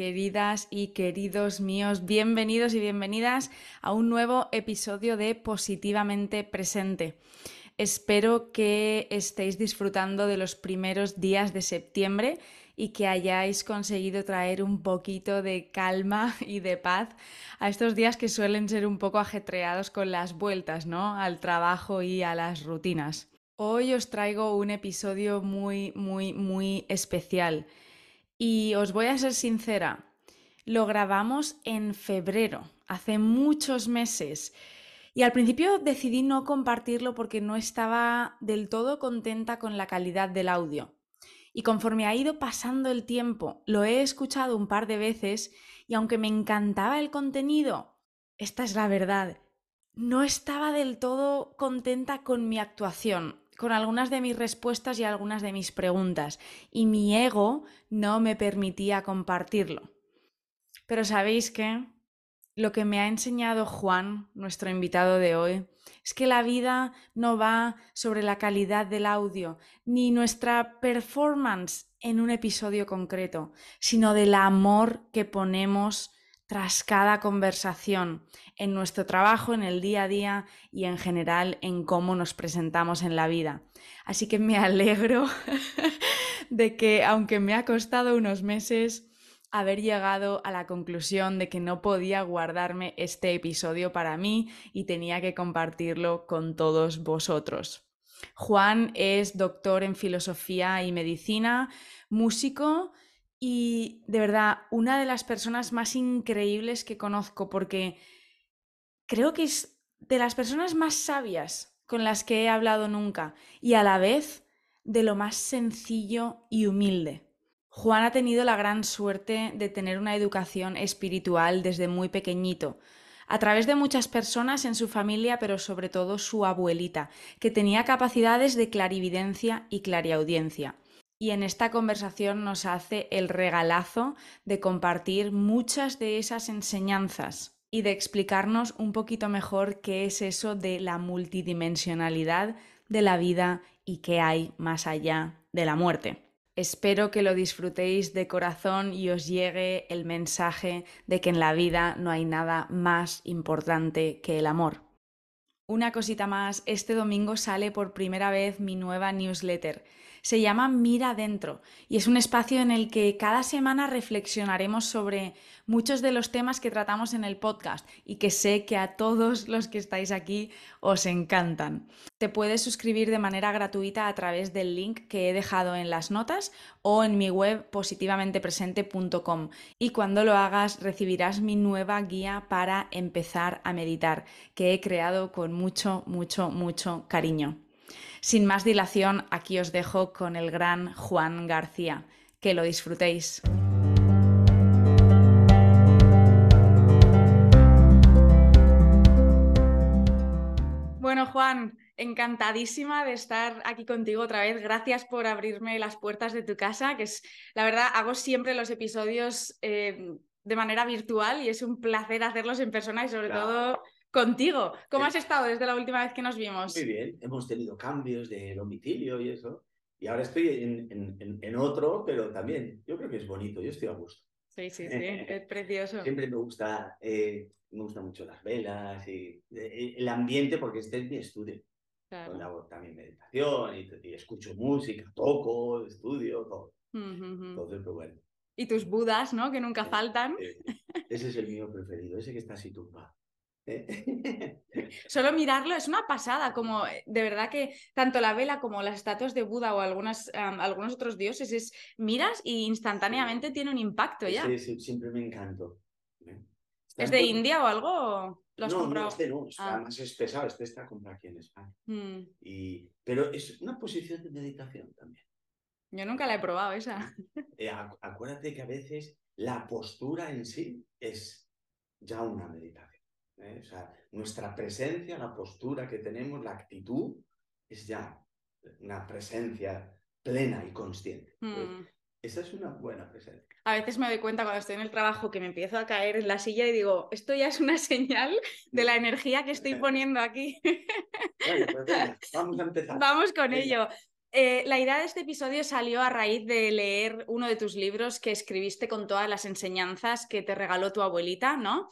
queridas y queridos míos, bienvenidos y bienvenidas a un nuevo episodio de Positivamente Presente. Espero que estéis disfrutando de los primeros días de septiembre y que hayáis conseguido traer un poquito de calma y de paz a estos días que suelen ser un poco ajetreados con las vueltas, ¿no? Al trabajo y a las rutinas. Hoy os traigo un episodio muy, muy, muy especial. Y os voy a ser sincera, lo grabamos en febrero, hace muchos meses. Y al principio decidí no compartirlo porque no estaba del todo contenta con la calidad del audio. Y conforme ha ido pasando el tiempo, lo he escuchado un par de veces y aunque me encantaba el contenido, esta es la verdad, no estaba del todo contenta con mi actuación, con algunas de mis respuestas y algunas de mis preguntas, y mi ego no me permitía compartirlo. Pero sabéis qué? Lo que me ha enseñado Juan, nuestro invitado de hoy, es que la vida no va sobre la calidad del audio, ni nuestra performance en un episodio concreto, sino del amor que ponemos tras cada conversación, en nuestro trabajo, en el día a día y en general en cómo nos presentamos en la vida. Así que me alegro de que, aunque me ha costado unos meses, haber llegado a la conclusión de que no podía guardarme este episodio para mí y tenía que compartirlo con todos vosotros. Juan es doctor en filosofía y medicina, músico y de verdad una de las personas más increíbles que conozco porque creo que es de las personas más sabias con las que he hablado nunca y a la vez de lo más sencillo y humilde. Juan ha tenido la gran suerte de tener una educación espiritual desde muy pequeñito, a través de muchas personas en su familia, pero sobre todo su abuelita, que tenía capacidades de clarividencia y clariaudiencia. Y en esta conversación nos hace el regalazo de compartir muchas de esas enseñanzas y de explicarnos un poquito mejor qué es eso de la multidimensionalidad de la vida y qué hay más allá de la muerte. Espero que lo disfrutéis de corazón y os llegue el mensaje de que en la vida no hay nada más importante que el amor. Una cosita más, este domingo sale por primera vez mi nueva newsletter se llama Mira Dentro y es un espacio en el que cada semana reflexionaremos sobre muchos de los temas que tratamos en el podcast y que sé que a todos los que estáis aquí os encantan. Te puedes suscribir de manera gratuita a través del link que he dejado en las notas o en mi web positivamentepresente.com y cuando lo hagas recibirás mi nueva guía para empezar a meditar que he creado con mucho, mucho, mucho cariño. Sin más dilación, aquí os dejo con el gran Juan García. Que lo disfrutéis. Bueno, Juan, encantadísima de estar aquí contigo otra vez. Gracias por abrirme las puertas de tu casa, que es, la verdad, hago siempre los episodios eh, de manera virtual y es un placer hacerlos en persona y sobre todo contigo. ¿Cómo has estado desde la última vez que nos vimos? Muy bien, hemos tenido cambios de domicilio y eso. Y ahora estoy en, en, otro, pero también yo creo que es bonito, yo estoy a gusto. Sí, sí, sí, es precioso. Siempre me gusta, eh, me gustan mucho las velas y eh, el ambiente porque este es mi estudio. Claro. también meditación y, escucho música, toco, estudio, todo. Entonces, pues bueno. Y tus budas, ¿no? Que nunca faltan. ese es el mío preferido, ese que está así tumbado. Solo mirarlo es una pasada, como eh, de verdad que tanto la vela como las estatuas de Buda o algunas, algunos otros dioses es miras y instantáneamente tiene un impacto ya. Sí, sí, siempre me encantó. ¿eh? ¿Es de India o algo? ¿Lo has no, comprado? no, este no, ah. además es pesado, este está comprado aquí en España. Mm. Y... Pero es una posición de meditación también. Yo nunca la he probado esa. Eh, acuérdate que a veces la postura en sí es ya una meditación. ¿Eh? O sea, nuestra presencia, la postura que tenemos, la actitud, es ya una presencia plena y consciente. Mm. esa es una buena presencia. A veces me doy cuenta cuando estoy en el trabajo que me empiezo a caer en la silla y digo, esto ya es una señal de la energía que estoy poniendo aquí. Bueno, pues vamos a empezar. Vamos con ello. Eh, la idea de este episodio salió a raíz de leer uno de tus libros que escribiste con todas las enseñanzas que te regaló tu abuelita, ¿no?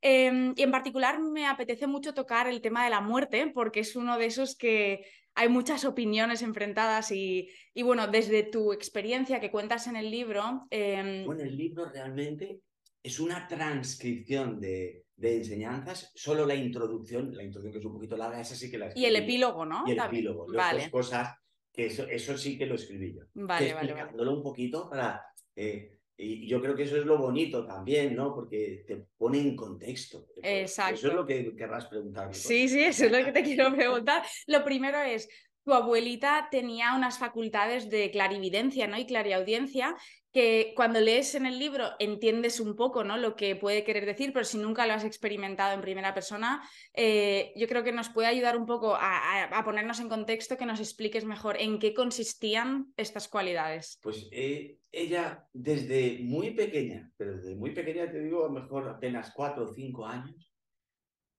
Em, y en particular me apetece mucho tocar el tema de la muerte, porque es uno de esos que hay muchas opiniones enfrentadas y, bueno, desde tu experiencia que cuentas en el libro... Em, bueno, el libro realmente es una transcripción de, enseñanzas, solo la introducción, la introducción que es un poquito larga, esa sí que la Y el epílogo, ¿no? Y el epílogo, las cosas que eso, eso sí que lo escribí yo. Vale, vale, vale. un poquito para... Eh, y yo creo que eso es lo bonito también, ¿no? Porque te pone en contexto. Exacto. Eso es lo que querrás preguntarme. Sí, sí, eso es lo que te quiero preguntar. Lo primero es, tu abuelita tenía unas facultades de clarividencia ¿no? y clariaudiencia que cuando lees en el libro entiendes un poco ¿no? lo que puede querer decir, pero si nunca lo has experimentado en primera persona, eh, yo creo que nos puede ayudar un poco a, ponernos en contexto, que nos expliques mejor en qué consistían estas cualidades. Pues eh, ella desde muy pequeña, pero desde muy pequeña te digo, a lo mejor apenas cuatro o cinco años,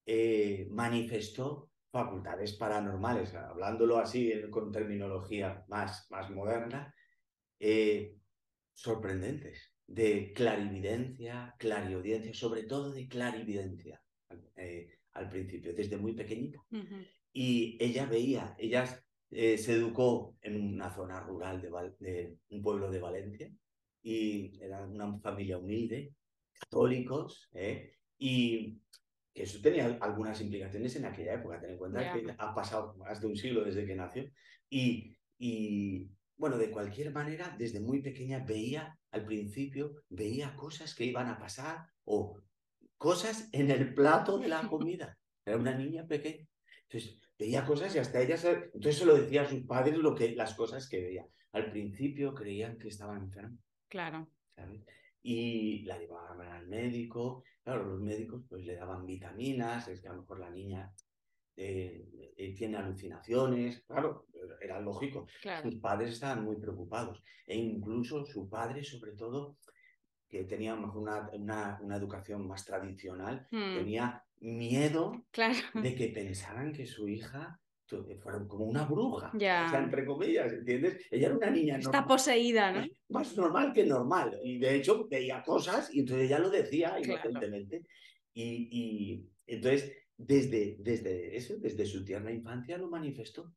eh, manifestó facultades paranormales, hablándolo así con terminología más, más moderna, sorprendentes, de clarividencia, clariaudiencia, sobre todo de clarividencia eh, al principio, desde muy pequeñita. Y ella veía, ella eh, se educó en una zona rural de, de, un pueblo de Valencia y era una familia humilde, católicos, y eso tenía algunas implicaciones en aquella época. Ten en cuenta que ha pasado más de un siglo desde que nació. Y, y, bueno, de cualquier manera, desde muy pequeña veía, al principio, veía cosas que iban a pasar o cosas en el plato de la comida. Era una niña pequeña. Entonces, veía cosas y hasta ella se... Entonces se lo decía a sus padres lo que, las cosas que veía. Al principio creían que estaba enferma. Claro. ¿sabes? y la llevaban al médico. Claro, los médicos pues le daban vitaminas, es que a lo mejor la niña eh, eh, tiene alucinaciones, claro, era lógico. Sus padres estaban muy preocupados e incluso su padre, sobre todo, que tenía mejor una, una, una, educación más tradicional, hmm. tenía miedo de que pensaran que su hija fueron como una bruja, o sea, entre comillas, ¿entiendes? Ella era una niña Está poseída, ¿no? Más normal que normal. Y de hecho veía cosas y entonces ella lo decía inocentemente. Y, y, entonces, desde, desde eso, desde su tierna infancia lo manifestó.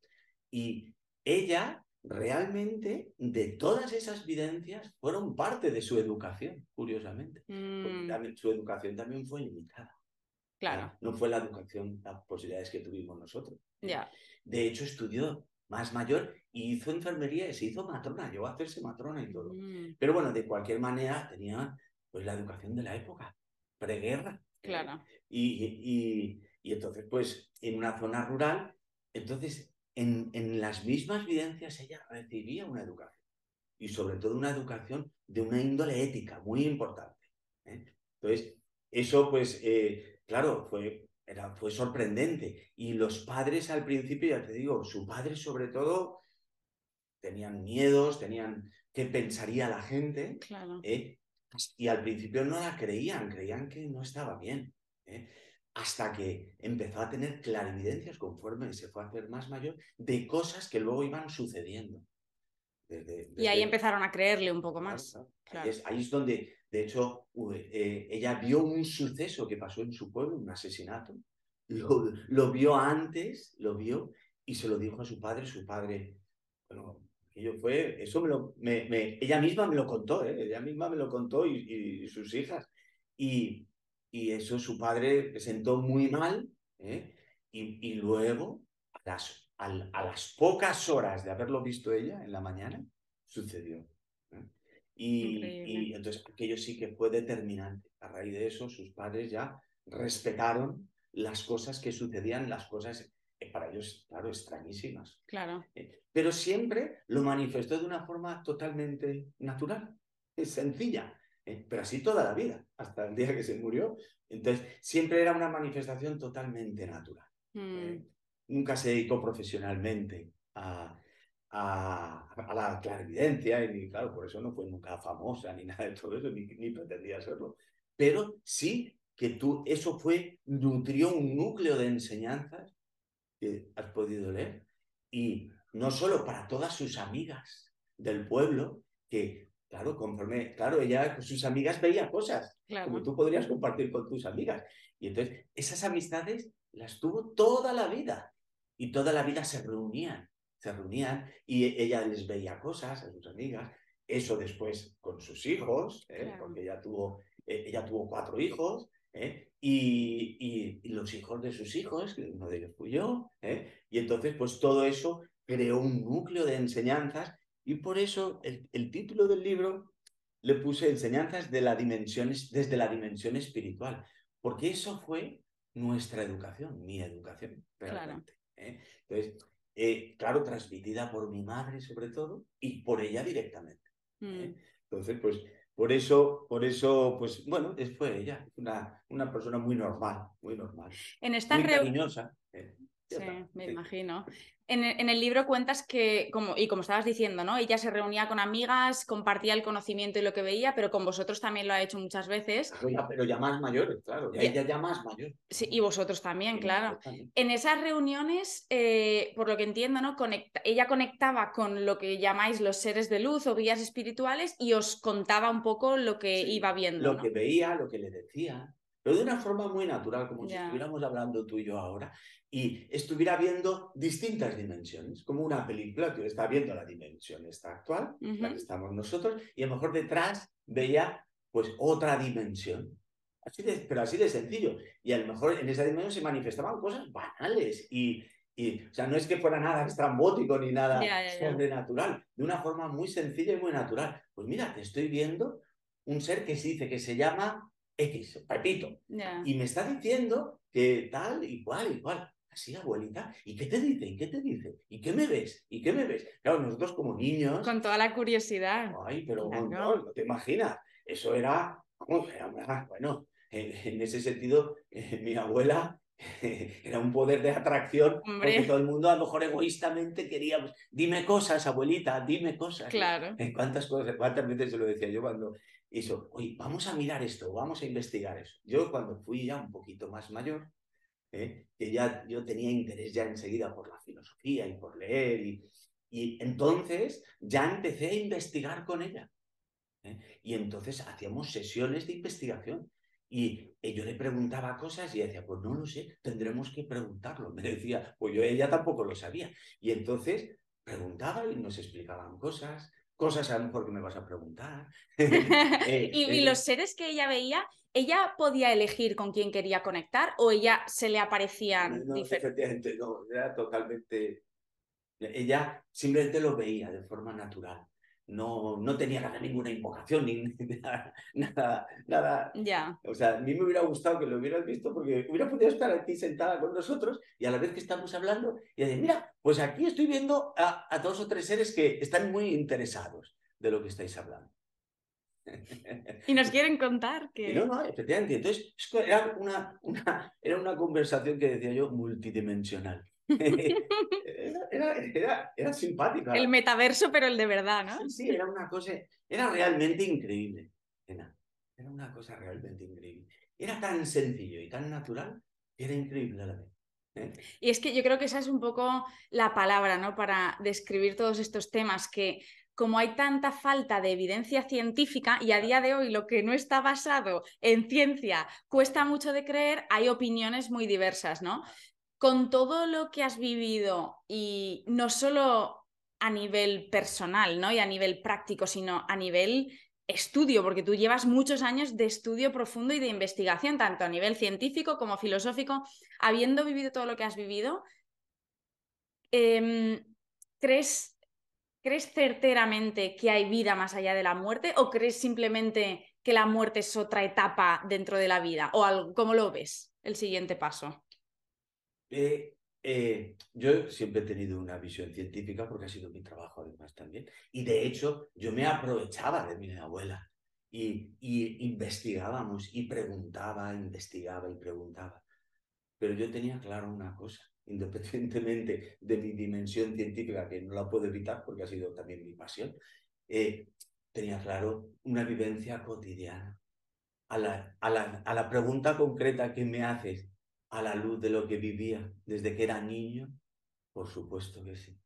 Y ella realmente, de todas esas vivencias, fueron parte de su educación, curiosamente. Mm. su educación también fue limitada. Claro. No fue la educación, las posibilidades que tuvimos nosotros. Ya. De hecho, estudió más mayor y hizo enfermería y se hizo matrona, llegó a hacerse matrona y todo. Mm. Pero bueno, de cualquier manera tenía pues la educación de la época, preguerra. ¿eh? Claro. Y, y, y, entonces, pues, en una zona rural, entonces, en, en las mismas vivencias ella recibía una educación. Y sobre todo una educación de una índole ética muy importante. ¿eh? Entonces, eso, pues, eh, claro, fue, era, fue sorprendente. Y los padres al principio, ya te digo, su padre sobre todo, tenían miedos, tenían qué pensaría la gente. Claro. ¿eh? Y al principio no la creían, creían que no estaba bien. ¿eh? Hasta que empezó a tener clarividencias conforme se fue a hacer más mayor de cosas que luego iban sucediendo. Y ahí empezaron a creerle un poco más. ahí es donde de hecho, eh, ella vio un suceso que pasó en su pueblo, un asesinato. Lo, vio antes, lo vio y se lo dijo a su padre. Su padre, bueno, ello fue, eso me lo, me, ella misma me lo contó, ¿eh? ella misma me lo contó y, sus hijas. Y, y, eso su padre se sentó muy mal ¿eh? y, y, luego, a las, a las pocas horas de haberlo visto ella en la mañana, sucedió. Y, entonces aquello sí que fue determinante. A raíz de eso, sus padres ya respetaron las cosas que sucedían, las cosas eh, para ellos, claro, extrañísimas. Claro. Eh, pero siempre lo manifestó de una forma totalmente natural, sencilla, eh, pero así toda la vida, hasta el día que se murió. Entonces, siempre era una manifestación totalmente natural. Mm. nunca se dedicó profesionalmente a, a, la clarividencia y claro, por eso no fue nunca famosa ni nada de todo eso, ni, ni pretendía serlo. Pero sí que tú, eso fue, nutrió un núcleo de enseñanzas que has podido leer y no solo para todas sus amigas del pueblo, que, claro, conforme, claro, ella con sus amigas veía cosas, como tú podrías compartir con tus amigas. Y entonces, esas amistades las tuvo toda la vida, y toda la vida se reunían, se reunían, y ella les veía cosas a sus amigas, eso después con sus hijos, ¿eh? porque ella tuvo, eh, ella tuvo cuatro hijos, ¿eh? y, y, los hijos de sus hijos, uno de ellos fui yo, y entonces pues todo eso creó un núcleo de enseñanzas y por eso el, el título del libro le puse enseñanzas de la dimensión, desde la dimensión espiritual, porque eso fue nuestra educación, mi educación, realmente. Entonces, claro, transmitida por mi madre sobre todo y por ella directamente. Mm. Entonces, pues por eso, por eso, pues bueno, fue ella, una, una persona muy normal, muy normal. En esta muy cariñosa. ¿eh? Sí, me imagino. En, el libro cuentas que, como, y como estabas diciendo, ¿no? Ella se reunía con amigas, compartía el conocimiento y lo que veía, pero con vosotros también lo ha hecho muchas veces. pero ya más mayores, claro, ella ya más mayor. Sí, y vosotros también, claro. En esas reuniones, eh, por lo que entiendo, ¿no? ella conectaba con lo que llamáis los seres de luz o guías espirituales y os contaba un poco lo que iba viendo. Lo que veía, lo que le decía pero de una forma muy natural, como si estuviéramos hablando tú y yo ahora, y estuviera viendo distintas dimensiones, como una película que está viendo la dimensión esta actual, la que estamos nosotros, y a lo mejor detrás veía pues otra dimensión. Así de, pero así de sencillo. Y a lo mejor en esa dimensión se manifestaban cosas banales y, y, o sea, no es que fuera nada estrambótico ni nada sobrenatural, de una forma muy sencilla y muy natural. Pues mira, te estoy viendo un ser que se dice que se llama X, Pepito. Y me está diciendo que tal y cual. Así, abuelita. ¿Y qué te dice? ¿Y qué te dice? ¿Y qué me ves? ¿Y qué me ves? Claro, nosotros como niños. Con toda la curiosidad. Ay, pero no, te imaginas. Eso era. bueno, en, ese sentido, eh, mi abuela era un poder de atracción porque todo el mundo a lo mejor egoístamente quería, pues, dime cosas, abuelita, dime cosas. Claro. ¿Cuántas cosas, cuántas veces se lo decía yo cuando hizo, oye, vamos a mirar esto, vamos a investigar eso. Yo cuando fui ya un poquito más mayor, ¿eh? que ya yo tenía interés ya enseguida por la filosofía y por leer, y, y entonces ya empecé a investigar con ella. ¿eh? Y entonces hacíamos sesiones de investigación. Y yo le preguntaba cosas y decía, pues no lo sé, tendremos que preguntarlo. Me decía, pues yo ella tampoco lo sabía. Y entonces preguntaba y nos explicaban cosas, cosas a lo mejor que me vas a preguntar. Eh, y, eh, los seres que ella veía, ¿ella podía elegir con quién quería conectar o ella se le aparecían no, Efectivamente, no, era totalmente... Ella simplemente lo veía de forma natural no, no tenía nada, ninguna invocación, ni nada, nada, nada. Ya. O sea, a mí me hubiera gustado que lo hubieras visto porque hubiera podido estar aquí sentada con nosotros y a la vez que estamos hablando y decir, mira, pues aquí estoy viendo a, a dos o tres seres que están muy interesados de lo que estáis hablando. Y nos quieren contar que... no, no, efectivamente. Entonces, era una, una, era una conversación que decía yo multidimensional. era, era, era, simpática. El metaverso, pero el de verdad, ¿no? Sí, sí, era una cosa, era realmente increíble. Era, era una cosa realmente increíble. Era tan sencillo y tan natural que era increíble a la vez. ¿eh? Y es que yo creo que esa es un poco la palabra, ¿no? Para describir todos estos temas que como hay tanta falta de evidencia científica y a día de hoy lo que no está basado en ciencia cuesta mucho de creer, hay opiniones muy diversas, ¿no? Con todo lo que has vivido y no solo a nivel personal, ¿no? Y a nivel práctico, sino a nivel estudio, porque tú llevas muchos años de estudio profundo y de investigación, tanto a nivel científico como filosófico, habiendo vivido todo lo que has vivido, em, ¿crees, ¿crees certeramente que hay vida más allá de la muerte o crees simplemente que la muerte es otra etapa dentro de la vida? ¿O cómo lo ves el siguiente paso? Eh, yo siempre he tenido una visión científica porque ha sido mi trabajo además también. Y de hecho, yo me aprovechaba de mi abuela y, y investigábamos y preguntaba, investigaba y preguntaba. Pero yo tenía claro una cosa, independientemente de mi dimensión científica, que no la puedo evitar porque ha sido también mi pasión, eh, tenía claro una vivencia cotidiana. A la, a, la, a la pregunta concreta que me haces, a la luz de lo que vivía desde que era niño, Por supuesto que sí.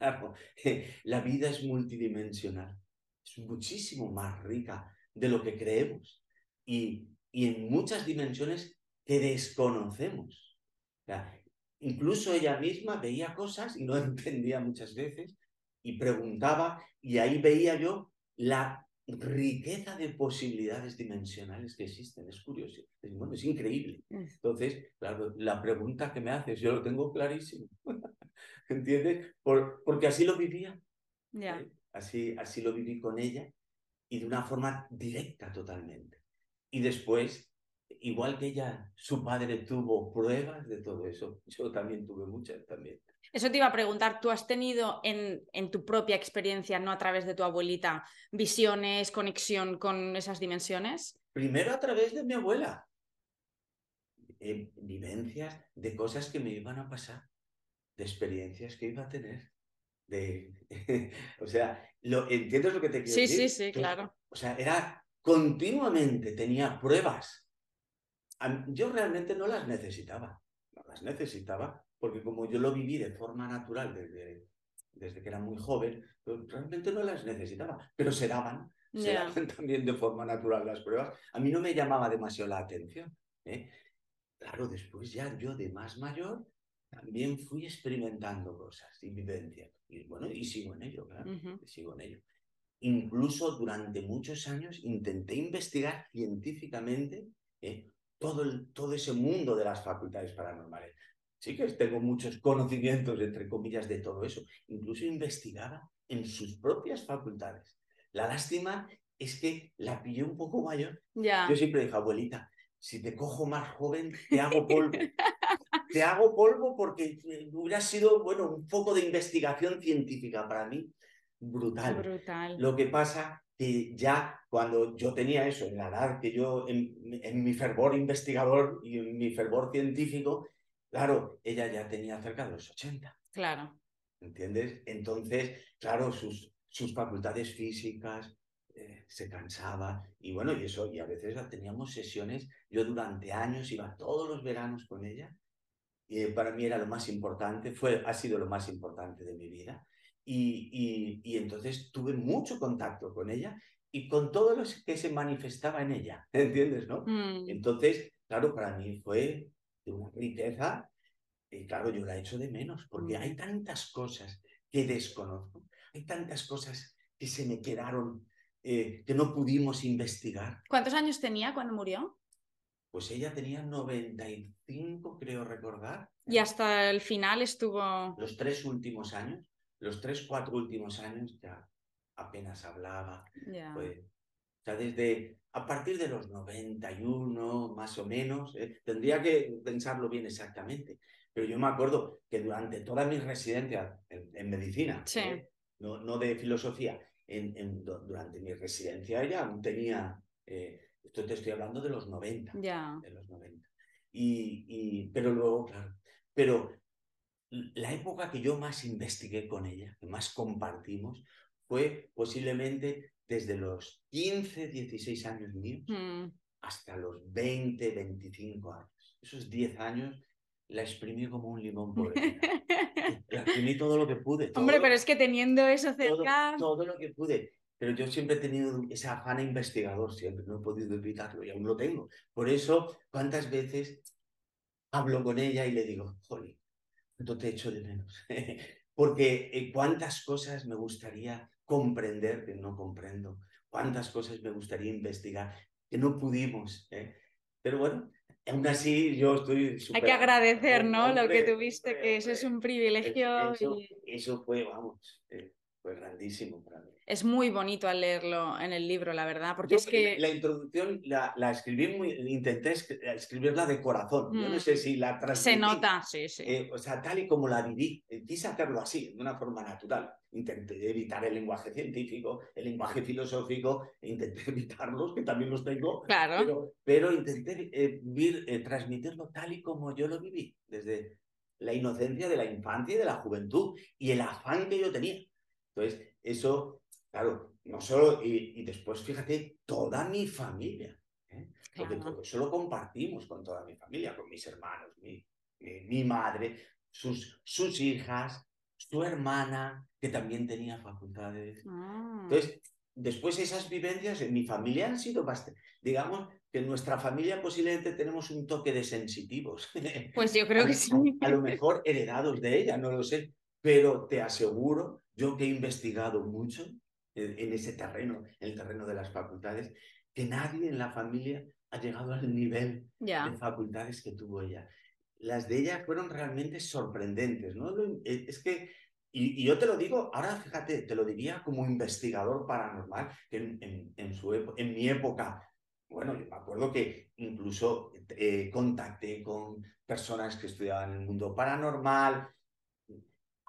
la vida es multidimensional, es muchísimo más rica de lo que creemos y, y en muchas dimensiones que desconocemos. incluso ella misma veía cosas y no entendía muchas veces y preguntaba y ahí veía yo la riqueza de posibilidades dimensionales que existen. Es curioso, es, bueno, es increíble. Entonces, la pregunta que me haces, yo lo tengo clarísimo. ¿Entiendes? Por, porque así lo vivía. Ya. Así, así lo viví con ella y de una forma directa totalmente. Y después, igual que ella, su padre tuvo pruebas de todo eso, yo también tuve muchas también. Eso te iba a preguntar, ¿tú has tenido en, en, tu propia experiencia, no a través de tu abuelita, visiones, conexión con esas dimensiones? Primero a través de mi abuela. Eh, vivencias de cosas que me iban a pasar, de experiencias que iba a tener. De, o sea, lo, ¿entiendes lo que te quiero sí, decir? Sí, sí, claro. O sea, era continuamente, tenía pruebas. Yo realmente no las necesitaba, no las necesitaba porque como yo lo viví de forma natural desde, desde que era muy joven, pues realmente no las necesitaba, pero se daban, se daban también de forma natural las pruebas. A mí no me llamaba demasiado la atención. ¿eh? Claro, después ya yo de más mayor también fui experimentando cosas y vivencias. Y bueno, y sigo en ello, claro, sigo en ello. Incluso durante muchos años intenté investigar científicamente ¿eh? todo, el, todo ese mundo de las facultades paranormales sí que tengo muchos conocimientos, entre comillas, de todo eso. Incluso investigaba en sus propias facultades. La lástima es que la pillé un poco mayor. Yo siempre dije, abuelita, si te cojo más joven, te hago polvo. te hago polvo porque hubiera sido, bueno, un poco de investigación científica para mí brutal. Brutal. Lo que pasa que ya cuando yo tenía eso, en la edad que yo, en, en mi fervor investigador y en mi fervor científico, Claro, ella ya tenía cerca de los 80. Claro. ¿Entiendes? Entonces, claro, sus, sus facultades físicas eh, se cansaba y bueno, y eso, y a veces teníamos sesiones, yo durante años iba todos los veranos con ella y para mí era lo más importante, fue, ha sido lo más importante de mi vida. Y, y, entonces tuve mucho contacto con ella y con todo lo que se manifestaba en ella, ¿entiendes? ¿no? Mm. Entonces, claro, para mí fue de una riqueza, y claro, yo la echo de menos, porque hay tantas cosas que desconozco, hay tantas cosas que se me quedaron, eh, que no pudimos investigar. ¿Cuántos años tenía cuando murió? Pues ella tenía 95, creo recordar. Y hasta el final estuvo... Los tres últimos años, los tres, cuatro últimos años ya apenas hablaba. O sea, desde a partir de los 91, más o menos, eh, tendría que pensarlo bien exactamente, pero yo me acuerdo que durante toda mi residencia en, medicina, eh, no, no, de filosofía, en, durante mi residencia ya tenía, eh, esto te estoy hablando de los 90, de los 90. Y, y, pero luego, claro, pero la época que yo más investigué con ella, que más compartimos, fue posiblemente desde los 15, 16 años míos mm. hasta los 20, 25 años. Esos 10 años la exprimí como un limón por La exprimí todo lo que pude. Hombre, pero es que teniendo eso cerca... Todo, lo que pude. Pero yo siempre he tenido ese afán investigador, siempre, no he podido evitarlo y aún lo tengo. Por eso, ¿cuántas veces hablo con ella y le digo, jolín, no te echo de menos? Porque eh, cuántas cosas me gustaría comprender que no comprendo, cuántas cosas me gustaría investigar que no pudimos. ¿eh? Pero bueno, aún así yo estoy... Hay que agradecer, ¿no? Lo que tuviste, que eso es un privilegio. Eso, eso fue, vamos, eh, fue grandísimo para mí es muy bonito al leerlo en el libro, la verdad, porque es que... La introducción la, la escribí muy... Intenté escribirla de corazón. Yo no mm. sé si la transmití. Se nota, sí, sí. Eh, o sea, tal y como la viví. Eh, quise hacerlo así, de una forma natural. Intenté evitar el lenguaje científico, el lenguaje filosófico, e intenté evitarlos, que también los tengo. Claro. Pero, pero intenté eh, transmitirlo tal y como yo lo viví, desde la inocencia de la infancia y de la juventud, y el afán que yo tenía. Entonces, eso Claro, no solo, y, después fíjate, toda mi familia, ¿eh? porque todo eso lo compartimos con toda mi familia, con mis hermanos, mi, mi, madre, sus, sus hijas, su hermana, que también tenía facultades. Ah. Entonces, después esas vivencias en mi familia han sido bastante, digamos que en nuestra familia posiblemente tenemos un toque de sensitivos. Pues yo creo que sí. A, lo mejor heredados de ella, no lo sé, pero te aseguro, yo que he investigado mucho en, en ese terreno, en el terreno de las facultades, que nadie en la familia ha llegado al nivel de facultades que tuvo ella. Las de ella fueron realmente sorprendentes, ¿no? Eh, Es que, y, y yo te lo digo, ahora fíjate, te lo diría como investigador paranormal, que en, en- en su en mi época, bueno, yo me acuerdo que incluso eh, contacté con personas que estudiaban el mundo paranormal,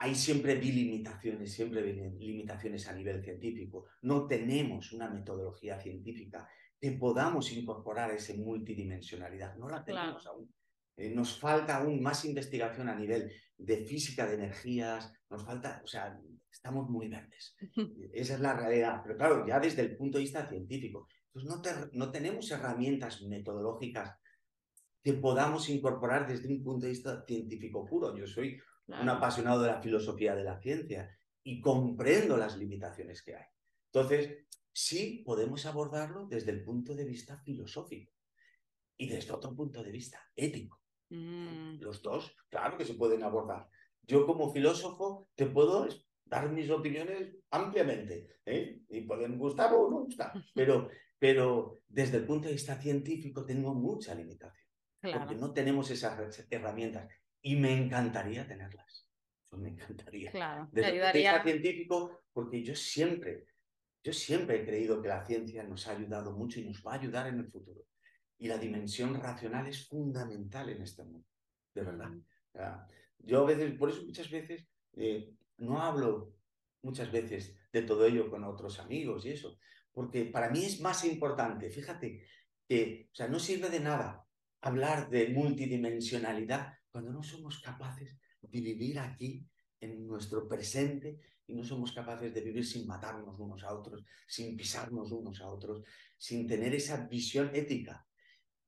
hay siempre limitaciones, siempre limitaciones a nivel científico. No tenemos una metodología científica que podamos incorporar esa multidimensionalidad. No la Claro. tenemos aún. Eh, nos falta aún más investigación a nivel de física de energías, nos falta, o sea, estamos muy verdes. Esa es la realidad. Pero claro, ya desde el punto de vista científico. Pues no, te- no tenemos herramientas metodológicas que podamos incorporar desde un punto de vista científico puro. Yo soy un Claro. apasionado de la filosofía de la ciencia y comprendo las limitaciones que hay. Entonces, sí podemos abordarlo desde el punto de vista filosófico y desde otro punto de vista ético. Mm, Los dos, claro que se pueden abordar. Yo como filósofo te puedo dar mis opiniones ampliamente ¿eh? y pueden gustar o no gustar, pero, pero desde el punto de vista científico tengo mucha limitación porque Claro, no tenemos esas her- herramientas y me encantaría tenerlas. Me encantaría. claro. Te Desde el vista ayudaría. científico, porque yo siempre, yo siempre he creído que la ciencia nos ha ayudado mucho y nos va a ayudar en el futuro. Y la dimensión racional es fundamental en este mundo, de verdad. O sea, yo a veces, por eso muchas veces eh, no hablo muchas veces de todo ello con otros amigos y eso, porque para mí es más importante, fíjate, que, o sea, no sirve de nada hablar de multidimensionalidad cuando no somos capaces de vivir aquí en nuestro presente y no somos capaces de vivir sin matarnos unos a otros, sin pisarnos unos a otros, sin tener esa visión ética.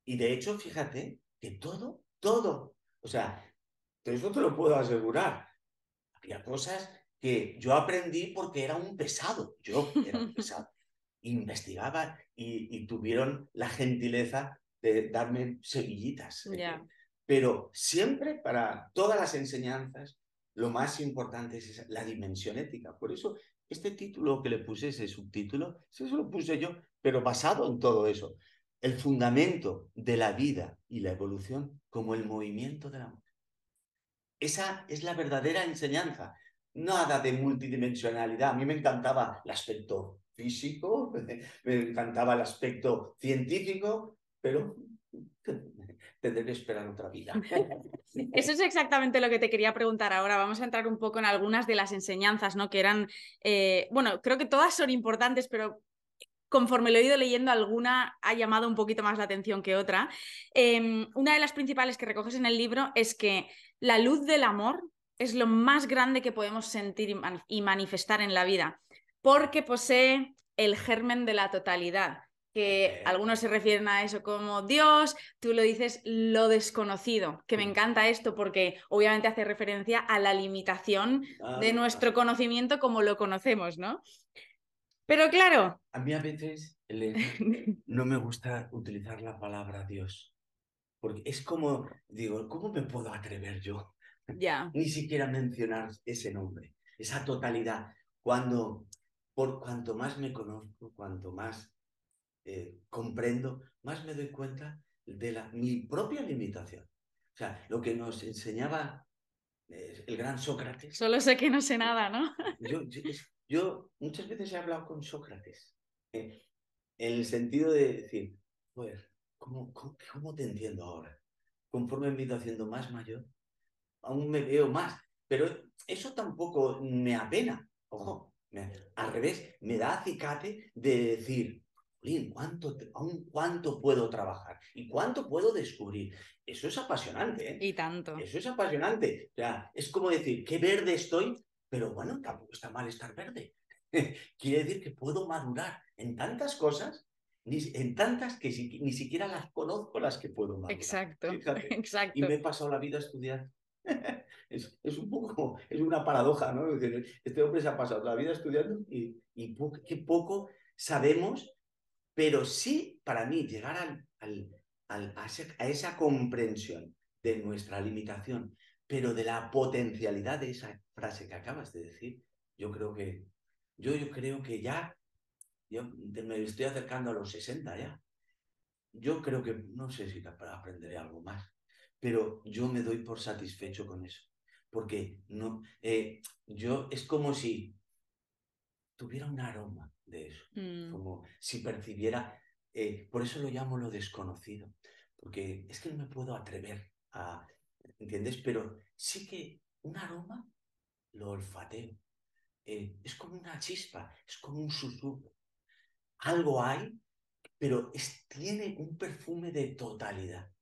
Y de hecho, fíjate que todo, todo, o sea, eso te lo puedo asegurar. Había cosas que yo aprendí porque era un pesado, yo era un pesado. Investigaba y, y tuvieron la gentileza de darme semillitas. Ya. Pero siempre para todas las enseñanzas, lo más importante es la dimensión ética. Por eso, este título que le puse, ese subtítulo, eso lo puse yo, pero basado en todo eso. El fundamento de la vida y la evolución como el movimiento del amor. Esa es la verdadera enseñanza. Nada de multidimensionalidad. A mí me encantaba el aspecto físico, me encantaba el aspecto científico, pero tendré que esperar otra vida. Eso es exactamente lo que te quería preguntar ahora. Vamos a entrar un poco en algunas de las enseñanzas, ¿no? Que eran, eh, bueno, creo que todas son importantes, pero conforme lo he ido leyendo, alguna ha llamado un poquito más la atención que otra. Eh, una de las principales que recoges en el libro es que la luz del amor es lo más grande que podemos sentir y manifestar en la vida, porque posee el germen de la totalidad que Eh. algunos se refieren a eso como Dios, tú lo dices lo desconocido, que me Sí. encanta esto porque obviamente hace referencia a la limitación de Ah, nuestro conocimiento como lo conocemos, ¿no? Pero claro, A mí a veces, Elena, no me gusta utilizar la palabra Dios, porque es como, digo, ¿cómo me puedo atrever yo? ya, Ni siquiera mencionar ese nombre, esa totalidad, cuando, por cuanto más me conozco, cuanto más eh, comprendo, más me doy cuenta de la, mi propia limitación. O sea, lo que nos enseñaba eh, el gran Sócrates, solo sé que no sé nada, ¿no? yo, yo, muchas veces he hablado con Sócrates, eh, en el sentido de decir, joder, ¿cómo, cómo, cómo te entiendo ahora? Conforme me he ido haciendo más mayor, aún me veo más, pero eso tampoco me apena, ojo, me- al revés, me da acicate de decir, "Jolín, ¿cuánto, cuánto puedo trabajar? ¿Y cuánto puedo descubrir? Eso es apasionante, ¿eh? Y tanto. Eso es apasionante. O sea, es como decir, qué verde estoy, pero bueno, tampoco está mal estar verde. Quiere decir que puedo madurar en tantas cosas, ni, en tantas que si- ni siquiera las conozco las que puedo madurar. Exacto, Fíjate. exacto. Y me he pasado la vida a estudiar es, es, un poco, es una paradoja, ¿no? Este hombre se ha pasado la vida estudiando y, y qué poco sabemos, pero sí, para mí, llegar al, al, al, a, esa comprensión de nuestra limitación, pero de la potencialidad de esa frase que acabas de decir, yo creo que, yo, yo creo que ya, yo me estoy acercando a los 60 ya. Yo creo que, no sé si aprenderé algo más, pero yo me doy por satisfecho con eso. Porque no, eh, yo es como si tuviera un aroma de eso, mm. como si percibiera, eh, por eso lo llamo lo desconocido, porque es que no me puedo atrever a, ¿entiendes? Pero sí que un aroma lo olfateo, eh, es como una chispa, es como un susurro. Algo hay, pero tiene un perfume de totalidad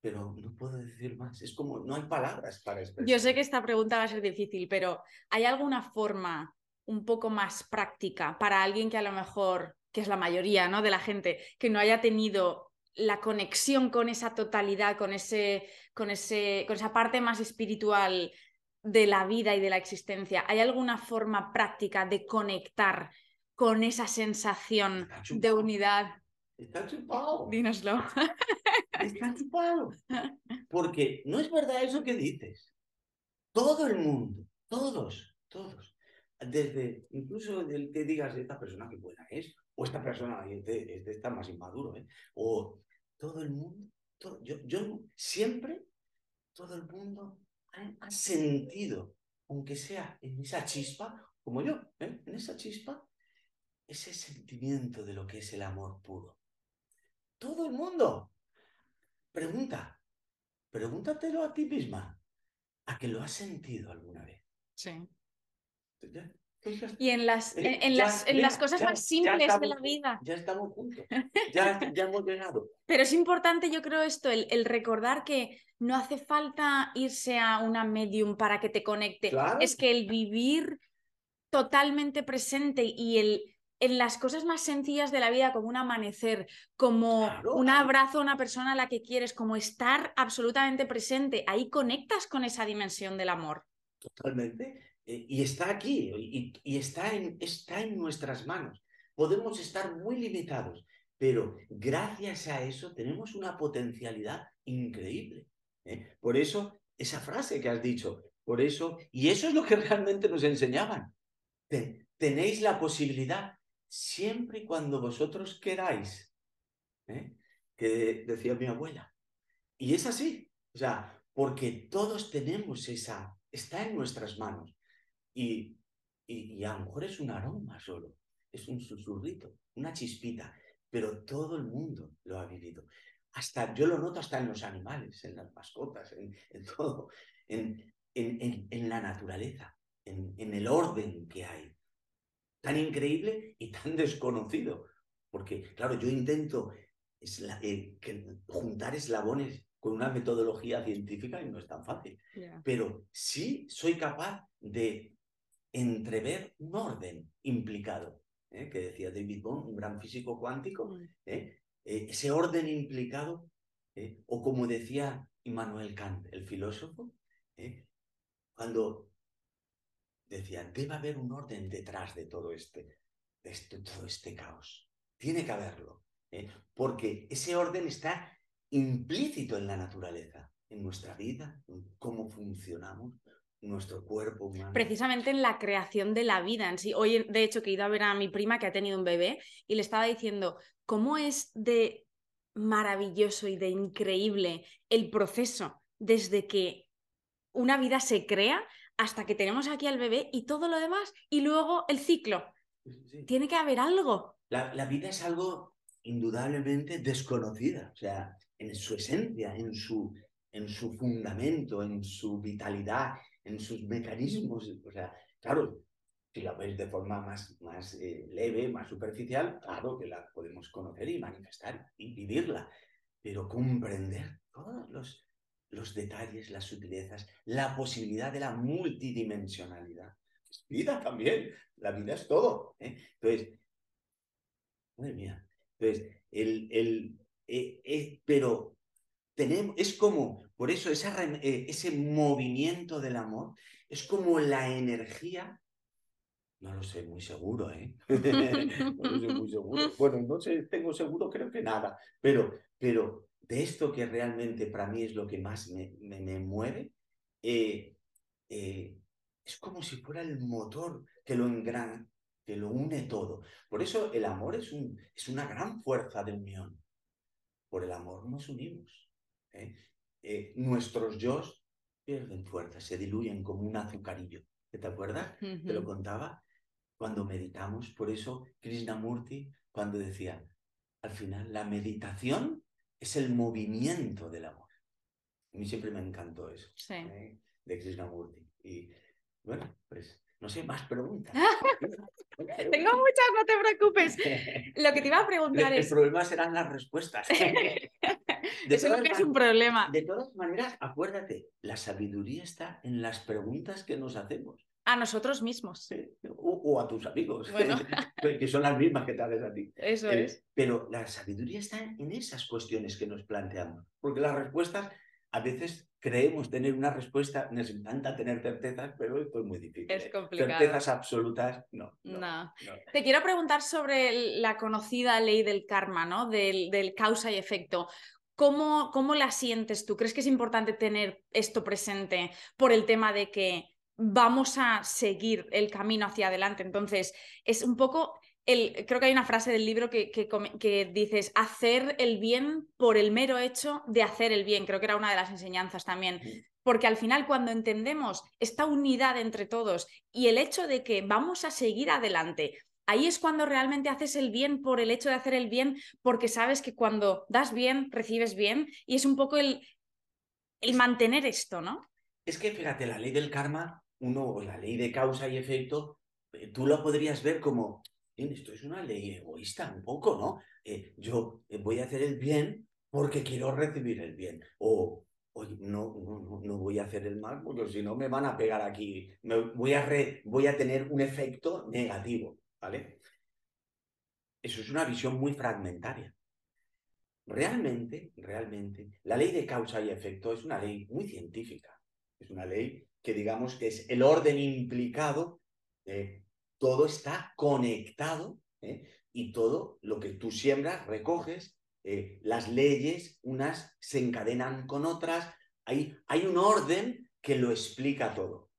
pero no puedo decir más. Es como, no hay palabras para expresar. Yo sé que esta pregunta va a ser difícil, pero ¿hay alguna forma un poco más práctica para alguien que a lo mejor, que es la mayoría ¿no? de la gente, que no haya tenido la conexión con esa totalidad, con, ese, con, ese, con esa parte más espiritual de la vida y de la existencia? ¿Hay alguna forma práctica de conectar con esa sensación de unidad? Está chupado. Dínoslo. Está chupado. Porque no es verdad eso que dices. Todo el mundo, todos, todos, desde incluso el que digas esta persona que buena es, o esta persona este, este está más inmaduro, ¿eh? o todo el mundo, yo, yo siempre, todo el mundo ha, sentido, aunque sea en esa chispa, como yo, ¿eh? en esa chispa, ese sentimiento de lo que es el amor puro. Todo el mundo. Pregunta, pregúntatelo a ti misma, ¿a que lo has sentido alguna vez? Sí. Y en las, en, las, en las cosas más simples de la vida. Ya estamos juntos, ya, ya hemos llegado. Pero es importante, yo creo, esto, el, el, recordar que no hace falta irse a una medium para que te conecte. Es que el vivir totalmente presente y el en las cosas más sencillas de la vida, como un amanecer, como un abrazo a una persona a la que quieres, como estar absolutamente presente, ahí conectas con esa dimensión del amor. Totalmente. Eh, y está aquí, y, está, en, está en nuestras manos. Podemos estar muy limitados, pero gracias a eso tenemos una potencialidad increíble. ¿eh? Por eso, esa frase que has dicho, por eso, y eso es lo que realmente nos enseñaban. tenéis la posibilidad, siempre y cuando vosotros queráis, ¿eh? que decía mi abuela. Y es así, o sea, porque todos tenemos esa, está en nuestras manos. Y, y, a lo mejor es un aroma solo, es un susurrito, una chispita, pero todo el mundo lo ha vivido. Hasta, yo lo noto hasta en los animales, en las mascotas, en, todo, en, en, en, la naturaleza, en, el orden que hay. Tan increíble y tan desconocido. Porque, claro, yo intento eh, juntar eslabones con una metodología científica y no es tan fácil. Pero sí soy capaz de entrever un orden implicado, ¿eh? que decía David Bohm, un gran físico cuántico, mm. ¿eh? Eh, ese orden implicado, o como decía Immanuel Kant, el filósofo, cuando decía, debe haber un orden detrás de todo este, de este, todo este caos. Tiene que haberlo, porque ese orden está implícito en la naturaleza, en nuestra vida, en cómo funcionamos, nuestro cuerpo humano. Precisamente en la creación de la vida en sí. Hoy, de hecho, que he ido a ver a mi prima que ha tenido un bebé y le estaba diciendo cómo es de maravilloso y de increíble el proceso desde que una vida se crea hasta que tenemos aquí al bebé y todo lo demás y luego el ciclo. Tiene que haber algo. La, la vida es algo indudablemente desconocida, o sea, en su esencia, en su, en su fundamento, en su vitalidad, en sus mecanismos. O sea, claro, si la ves de forma más, más eh, leve, más superficial, claro que la podemos conocer y manifestar y vivirla, pero comprender todos los, los detalles, las sutilezas, la posibilidad de la multidimensionalidad. vida también, la vida es todo. ¿eh? Entonces, madre mía, entonces, el, el, eh, pero tenemos, es como Por eso eh, ese movimiento del amor es como la energía no lo sé, muy seguro, ¿eh? no lo sé muy seguro. Bueno, no sé, tengo seguro, creo que nada. Pero, pero de esto que realmente para mí es lo que más me, me, mueve, eh, eh, es como si fuera el motor que lo engrana, que lo une todo. Por eso el amor es, un, es una gran fuerza de unión. Por el amor nos unimos. ¿eh? Nuestros yo pierden fuerza, se diluyen como un azucarillo. ¿Te acuerdas? Te lo contaba cuando meditamos. Por eso Krishnamurti, cuando decía, al final, la meditación es el movimiento del amor. A mí siempre me encantó eso ¿eh? de Krishnamurti. Y bueno, pues no sé, más preguntas. Tengo muchas, no te preocupes. Lo que te iba a preguntar es... El problema serán las respuestas. Eso es un problema. De todas maneras, acuérdate, la sabiduría está en las preguntas que nos hacemos. A nosotros mismos. O, a tus amigos, que son las mismas que te haces a ti. Eso eh, es. Pero la sabiduría está en esas cuestiones que nos planteamos. Porque las respuestas, a veces creemos tener una respuesta, nos encanta tener certezas, pero esto es muy difícil. Es ¿eh? complicado. Certezas absolutas, no. No, Te quiero preguntar sobre la conocida ley del karma, ¿no? Del, del causa y efecto. ¿Cómo, ¿Cómo la sientes tú? ¿Crees que es importante tener esto presente por el tema de que vamos a seguir el camino hacia adelante. Entonces, es un poco, el, creo que hay una frase del libro que, que, dices, hacer el bien por el mero hecho de hacer el bien. Creo que era una de las enseñanzas también. Porque al final, cuando entendemos esta unidad entre todos y el hecho de que vamos a seguir adelante, ahí es cuando realmente haces el bien por el hecho de hacer el bien, porque sabes que cuando das bien, recibes bien, y es un poco el, el mantener esto, ¿no? Es que fíjate, la ley del karma uno, la ley de causa y efecto, eh, tú lo podrías ver como, esto es una ley egoísta un poco, ¿no? Eh, yo eh, voy a hacer el bien porque quiero recibir el bien. O, no, no, no, voy a hacer el mal porque si no me van a pegar aquí, me voy, a voy a tener un efecto negativo, ¿vale? Eso es una visión muy fragmentaria. Realmente, realmente, la ley de causa y efecto es una ley muy científica. Es una ley que digamos que es el orden implicado, todo está conectado eh, y todo lo que tú siembras, recoges, eh, las leyes, unas se encadenan con otras, hay, hay un orden que lo explica todo.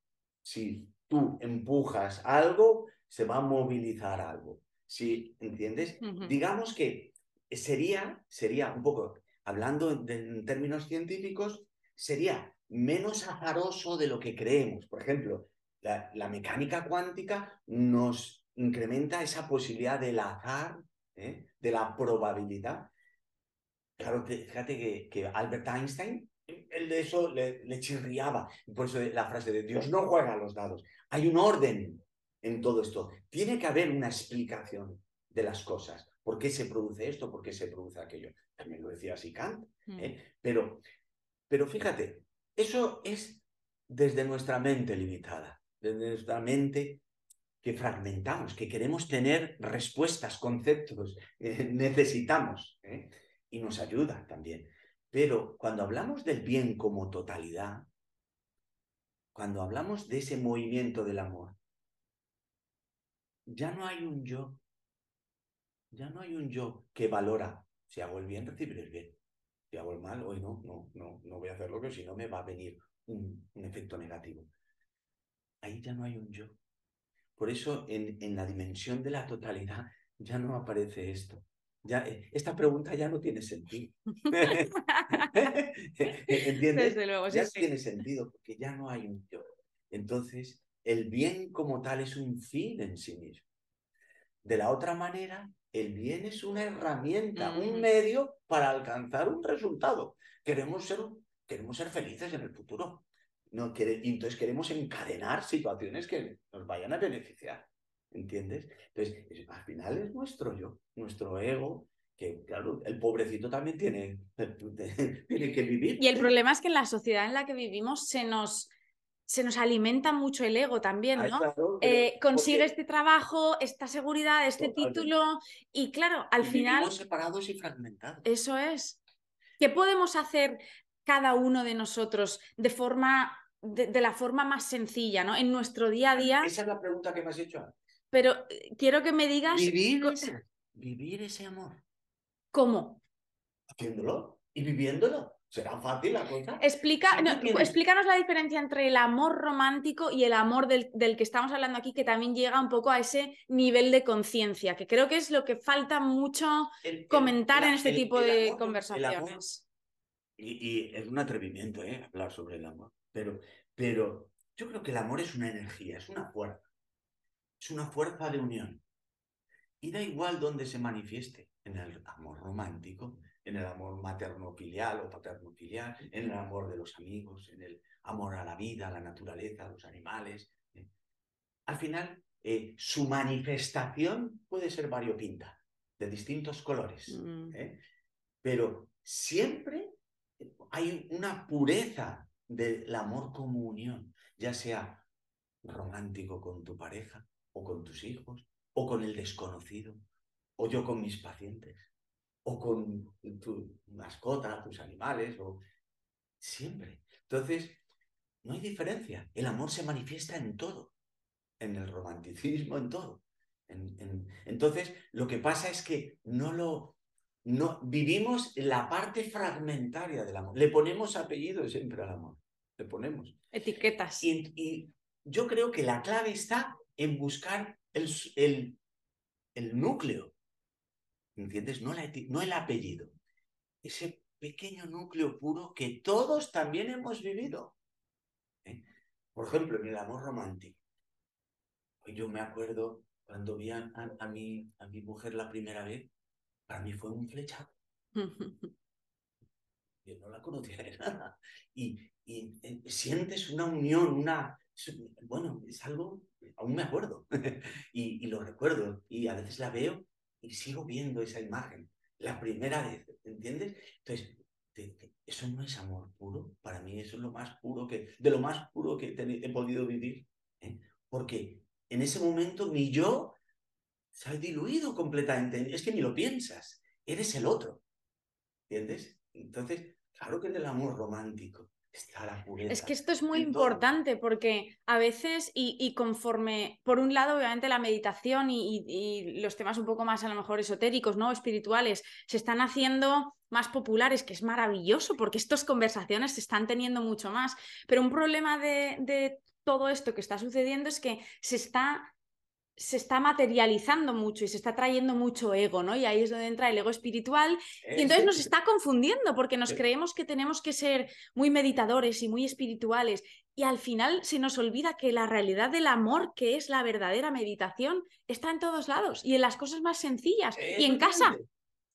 Si tú empujas algo, se va a movilizar algo. Si, ¿entiendes? Digamos que sería, sería un poco, hablando en términos científicos, sería menos azaroso de lo que creemos. Por ejemplo, la, mecánica cuántica nos incrementa esa posibilidad del azar, ¿eh? de la probabilidad. Claro, fíjate que, Albert Einstein, él de eso le, le, chirriaba. Por eso la frase de Dios no juega a los dados. Hay un orden en todo esto. Tiene que haber una explicación de las cosas. ¿Por qué se produce esto? ¿Por qué se produce aquello? También lo decía así Kant. ¿eh? Mm. Pero, pero fíjate, eso es desde nuestra mente limitada, desde nuestra mente que fragmentamos, que queremos tener respuestas, conceptos, eh, necesitamos, ¿eh? y nos ayuda también. Pero cuando hablamos del bien como totalidad, cuando hablamos de ese movimiento del amor, ya no hay un yo, ya no hay un yo que valora, si hago el bien, recibiré el bien si hago el mal, hoy no, no, no, no voy a hacerlo, que si no me va a venir un, efecto negativo. Ahí ya no hay un yo. Por eso en, en la dimensión de la totalidad ya no aparece esto. Ya, eh, esta pregunta ya no tiene sentido. ¿Entiendes? Desde luego, ya tiene sentido porque ya no hay un yo. Entonces, el bien como tal es un fin en sí mismo. De la otra manera, el bien es una herramienta, un mm. medio para alcanzar un resultado. Queremos ser, queremos ser felices en el futuro. No, y entonces queremos encadenar situaciones que nos vayan a beneficiar. ¿Entiendes? Entonces, al final es nuestro yo, nuestro ego, que claro, el pobrecito también tiene, tiene que vivir. Y el problema es que en la sociedad en la que vivimos se nos se nos alimenta mucho el ego también, ¿no? Eh, consigue este trabajo, esta seguridad, este título y claro, al final... separados y fragmentados. Eso es. ¿Qué podemos hacer? cada uno de nosotros de forma de, la forma más sencilla, ¿no? En nuestro día a día. Esa es la pregunta que me has hecho antes. Pero eh, quiero que me digas. Vivir ese, vivir ese amor. ¿Cómo? Haciéndolo y viviéndolo. ¿Será fácil la cosa? Explica, explícanos la diferencia entre el amor romántico y el amor del, que estamos hablando aquí, que también llega un poco a ese nivel de conciencia, que creo que es lo que falta mucho comentar en este tipo de conversaciones. y, es un atrevimiento ¿eh? hablar sobre el amor, pero, pero yo creo que el amor es una energía, es una fuerza, es una fuerza de unión. Y da igual dónde se manifieste, en el amor romántico, en el amor materno-filial o paterno-filial, en el amor de los amigos, en el amor a la vida, a la naturaleza, a los animales. ¿eh? Al final, eh, su manifestación puede ser variopinta, de distintos colores, mm. ¿eh? pero siempre hay una pureza del amor como unión, ya sea romántico con tu pareja o con tus hijos o con el desconocido o yo con mis pacientes o con tu mascota, tus animales, o siempre. Entonces, no hay diferencia. El amor se manifiesta en todo, en el romanticismo, en todo. Entonces, lo que pasa es que no lo... No, vivimos la parte fragmentaria del amor. Le ponemos apellido siempre al amor. Le ponemos. Etiquetas. Y, yo creo que la clave está en buscar el, el, el núcleo ¿entiendes? No, no el apellido, ese pequeño núcleo puro que todos también hemos vivido. ¿eh? Por ejemplo, en el amor romántico. Yo me acuerdo cuando vi a, mi, a mi mujer la primera vez, para mí fue un flechazo. Yo no la conocía de nada. Y, y, eh, sientes una unión, una... Bueno, es algo, aún me acuerdo. y, y lo recuerdo. Y a veces la veo y sigo viendo esa imagen, la primera vez, ¿entiendes? Entonces, eso no es amor puro, para mí eso es lo más puro que, de lo más puro que he, podido vivir, ¿eh? porque en ese momento mi yo se ha diluido completamente, es que ni lo piensas, eres el otro, ¿entiendes? Entonces, claro que es el amor romántico, es que esto es muy importante porque a veces, y, conforme, por un lado, obviamente la meditación y, los temas un poco más a lo mejor esotéricos, ¿no? Espirituales, se están haciendo más populares, que es maravilloso porque estas conversaciones se están teniendo mucho más. Pero un problema de, de todo esto que está sucediendo es que se está se está materializando mucho y se está trayendo mucho ego, ¿no? Y ahí es donde entra el ego espiritual y entonces nos está confundiendo porque nos creemos que tenemos que ser muy meditadores y muy espirituales y al final se nos olvida que la realidad del amor, que es la verdadera meditación, está en todos lados y en las cosas más sencillas y en casa.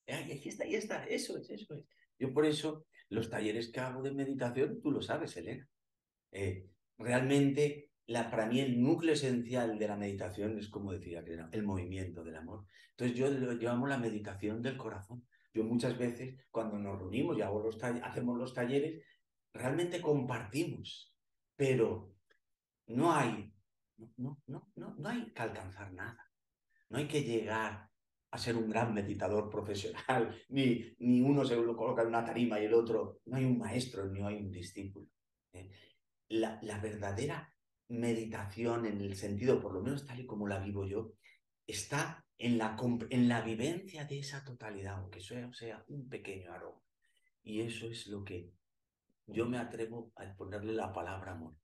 Ahí está, ahí está, eso es, eso es. Yo por eso los talleres que hago de meditación, tú lo sabes, Elena. Eh, realmente la, para mí el núcleo esencial de la meditación es, como decía el movimiento del amor. Entonces yo llamo la meditación del corazón. Yo muchas veces cuando nos reunimos y hago los hacemos los talleres, realmente compartimos, pero no hay, no, no, no, no hay que alcanzar nada. No hay que llegar a ser un gran meditador profesional, ni, ni uno se lo coloca en una tarima y el otro, no hay un maestro, ni hay un discípulo. ¿eh? La, la verdadera meditación en el sentido, por lo menos tal y como la vivo yo, está en la, en la vivencia de esa totalidad, aunque sea, sea un pequeño aroma. Y eso es lo que yo me atrevo a ponerle la palabra amor.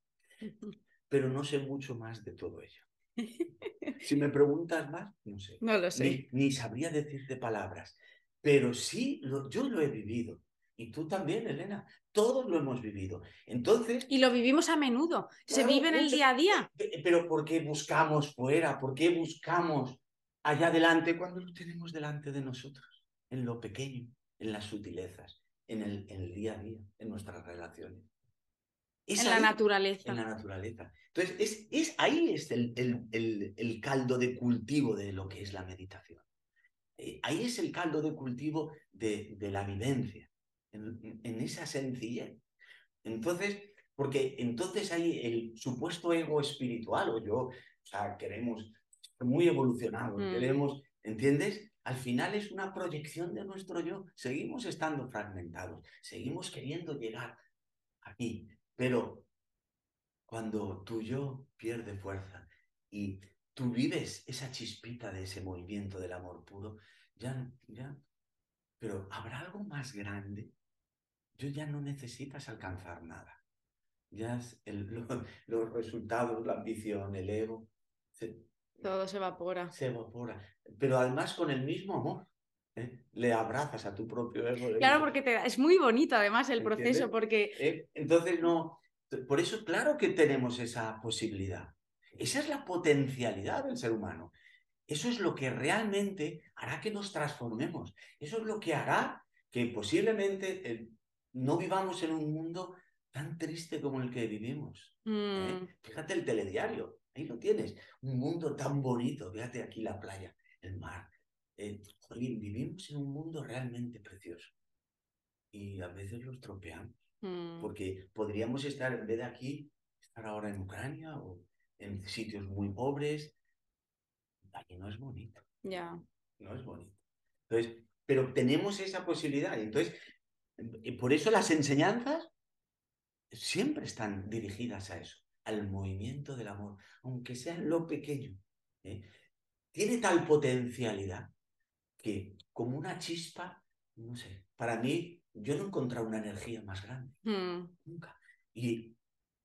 Pero no sé mucho más de todo ello. Si me preguntas más, no sé. No lo sé. Ni, sabría decirte palabras. Pero sí, yo lo he vivido. Y tú también, Elena. Todos lo hemos vivido. Entonces. Y lo vivimos a menudo. Se vive en el día a día. Pero ¿por qué buscamos fuera? ¿Por qué buscamos allá adelante cuando lo tenemos delante de nosotros? En lo pequeño, en las sutilezas, en el, el día a día, en nuestras relaciones. en la naturaleza. En la naturaleza. Entonces, es, es ahí es el, el, el, caldo de cultivo de lo que es la meditación. Eh, ahí es el caldo de cultivo de, de la vivencia en, esa sencillez. Entonces, porque entonces hay el supuesto ego espiritual, o yo, o sea, queremos, muy evolucionado, mm. queremos, ¿entiendes? al final es una proyección de nuestro yo. Seguimos estando fragmentados, seguimos queriendo llegar aquí, pero cuando tu yo pierde fuerza y tú vives esa chispita de ese movimiento del amor puro, ya, ya, pero habrá algo más grande. Yo ya no necesitas alcanzar nada. Ya los resultados, la ambición, el ego, todo se evapora. Se evapora. Pero además con el mismo amor. ¿eh? Le abrazas a tu propio ego. Claro, porque te, es muy bonito además el proceso, porque... ¿Eh? Entonces, no. Por eso, claro que tenemos esa posibilidad. Esa es la potencialidad del ser humano. Eso es lo que realmente hará que nos transformemos. Eso es lo que hará que posiblemente no vivamos en un mundo tan triste como el que vivimos. Mm. Fíjate el telediario. Ahí lo tienes. Un mundo tan bonito. Fíjate aquí la playa, el mar. Eh, vivimos en un mundo realmente precioso. Y a veces lo estropeamos. Mm. Porque podríamos estar, en vez de aquí, estar ahora en Ucrania o en sitios muy pobres. Aquí no es bonito. Ya. No es bonito. Entonces, pero tenemos esa posibilidad. Entonces, eh, por eso las enseñanzas siempre están dirigidas a eso al movimiento del amor, aunque sea lo pequeño. ¿eh? Tiene tal potencialidad que como una chispa, no sé, para mí yo no he encontrado una energía más grande. Hmm. Nunca. Y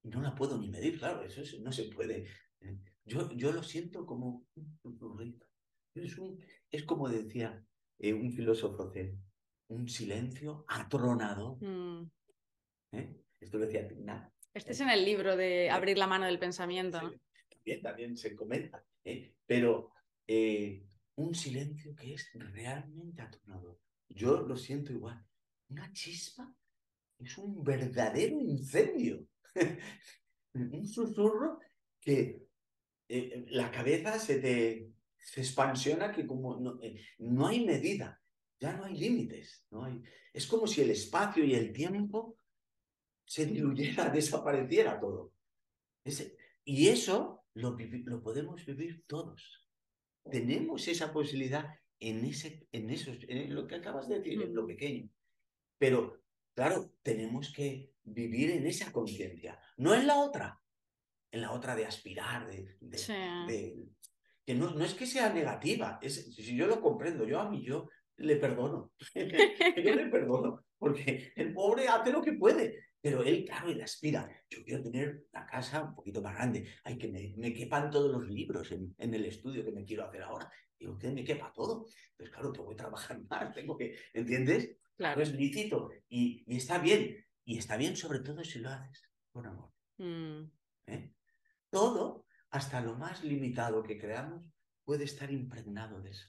no la puedo ni medir, claro, eso no se puede. ¿eh? Yo, yo lo siento como un Es, es como decía eh, un filósofo zen, un silencio atronado. Hmm. Esto lo decía nada este es en el libro de Abrir la mano del pensamiento. también, también se comenta, ¿eh? pero eh, un silencio que es realmente atronador. Yo lo siento igual. Una chispa es un verdadero incendio. un susurro que eh, la cabeza se te se expansiona que como no, no hay medida, ya no hay límites. No hay, es como si el espacio y el tiempo se diluyera, desapareciera todo. y eso lo, lo, podemos vivir todos. Tenemos esa posibilidad en, ese, en, esos, en lo que acabas de decir, en lo pequeño. Pero, claro, tenemos que vivir en esa conciencia, no en la otra, en la otra de aspirar, de, de, que no, no, es que sea negativa, es, si yo lo comprendo, yo a mí yo le perdono, yo le perdono, porque el pobre hace lo que puede, pero él, claro, él aspira. Yo quiero tener la casa un poquito más grande. Hay que me, quepan todos los libros en, el estudio que me quiero hacer ahora. Y usted me quepa todo. Pues claro, tengo que trabajar más, tengo que, ¿entiendes? Claro, es lícito y, está bien. Y está bien sobre todo si lo haces con amor. Mm. ¿Eh? Todo, hasta lo más limitado que creamos, puede estar impregnado de eso.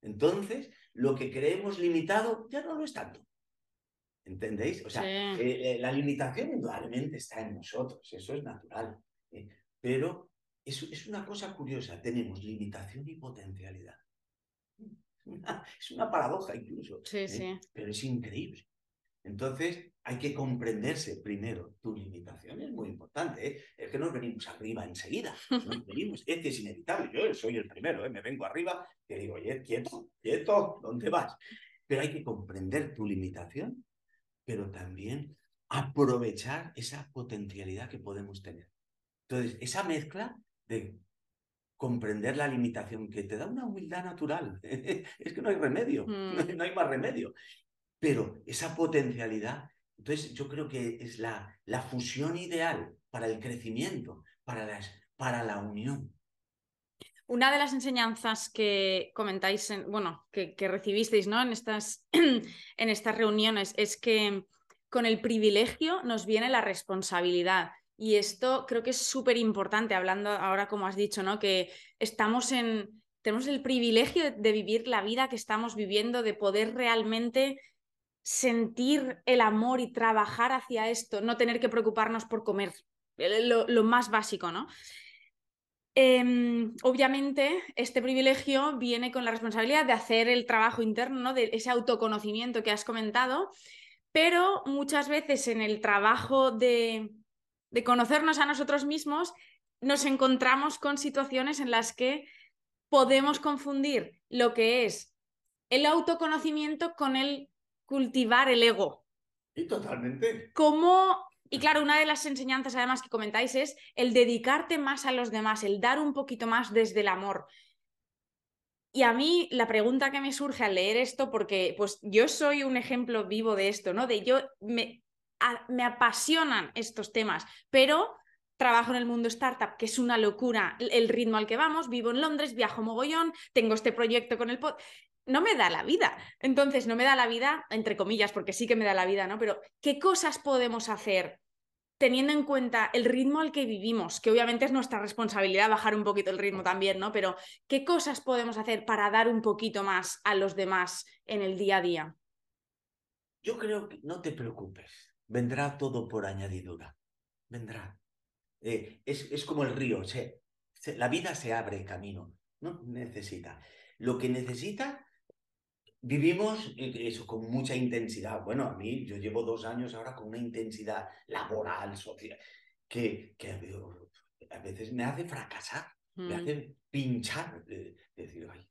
Entonces, lo que creemos limitado ya no lo es tanto. ¿Entendéis? O sea, eh, eh, la limitación indudablemente está en nosotros, eso es natural. ¿eh? Pero es, es, una cosa curiosa, tenemos limitación y potencialidad. es una paradoja incluso. Sí, sí. Pero es increíble. Entonces, hay que comprenderse primero. Tu limitación es muy importante. Es que no venimos arriba enseguida. Nos venimos. Es que es inevitable. Yo soy el primero. Me vengo arriba y digo, oye, quieto, quieto, ¿dónde vas? Pero hay que comprender tu limitación pero también aprovechar esa potencialidad que podemos tener. Entonces, esa mezcla de comprender la limitación que te da una humildad natural, es que no hay remedio, mm. no hay más remedio, pero esa potencialidad, entonces yo creo que es la, la fusión ideal para el crecimiento, para, las, para la unión. Una de las enseñanzas que comentáis, bueno, que, recibisteis ¿no? en, estas, en estas reuniones es que con el privilegio nos viene la responsabilidad. Y esto creo que es súper importante, hablando ahora, como has dicho, ¿no? que estamos en, tenemos el privilegio de vivir la vida que estamos viviendo, de poder realmente sentir el amor y trabajar hacia esto, no tener que preocuparnos por comer, lo, lo más básico, ¿no? Em, obviamente, este privilegio viene con la responsabilidad de hacer el trabajo interno, de ese autoconocimiento que has comentado, pero muchas veces en el trabajo de, de conocernos a nosotros mismos, nos encontramos con situaciones en las que podemos confundir lo que es el autoconocimiento con el cultivar el ego. Y totalmente. ¿Cómo y claro, una de las enseñanzas además que comentáis es el dedicarte más a los demás, el dar un poquito más desde el amor. Y a mí la pregunta que me surge al leer esto, porque pues yo soy un ejemplo vivo de esto, ¿no? De yo me, me apasionan estos temas, pero trabajo en el mundo startup, que es una locura el ritmo al que vamos, vivo en Londres, viajo mogollón, tengo este proyecto con el pod no me da la vida. Entonces, no me da la vida, entre comillas, porque sí que me da la vida, ¿no? Pero, ¿qué cosas podemos hacer teniendo en cuenta el ritmo al que vivimos? Que obviamente es nuestra responsabilidad bajar un poquito el ritmo también, ¿no? Pero, ¿qué cosas podemos hacer para dar un poquito más a los demás en el día a día? Yo creo que no te preocupes, vendrá todo por añadidura, vendrá. Eh, es, como el río, la vida se abre camino, no necesita. Lo que necesita Vivimos eh, eso con mucha intensidad. Bueno, a mí yo llevo dos años ahora con una intensidad laboral, social, que, que a veces me hace fracasar, me mm. hace pinchar, de, decir, ay,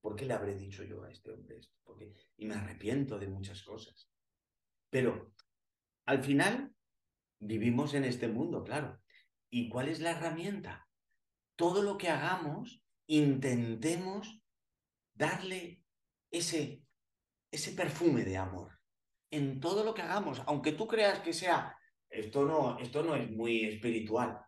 ¿por qué le habré dicho yo a este hombre esto? Porque, y me arrepiento de muchas cosas. Pero al final vivimos en este mundo, claro. ¿Y cuál es la herramienta? Todo lo que hagamos, intentemos darle ese, ese perfume de amor en todo lo que hagamos, aunque tú creas que sea, esto no, esto no es muy espiritual.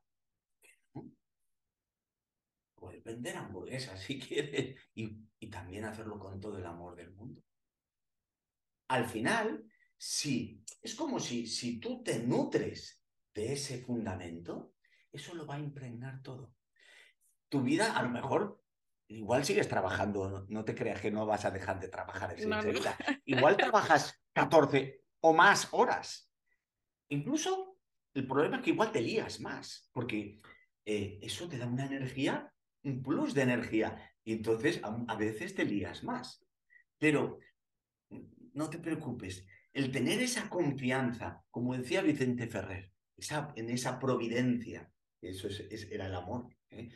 Puedes vender hamburguesas si quieres y, y también hacerlo con todo el amor del mundo. Al final, si es como si, si tú te nutres de ese fundamento, eso lo va a impregnar todo. Tu vida a lo mejor igual sigues trabajando, no te creas que no vas a dejar de trabajar enseguida. Igual trabajas 14 o más horas. Incluso el problema es que igual te lías más, porque eh, eso te da una energía, un plus de energía, y entonces a, veces te lías más. Pero no te preocupes, el tener esa confianza, como decía Vicente Ferrer, esa, en esa providencia, eso es, era el amor. ¿eh?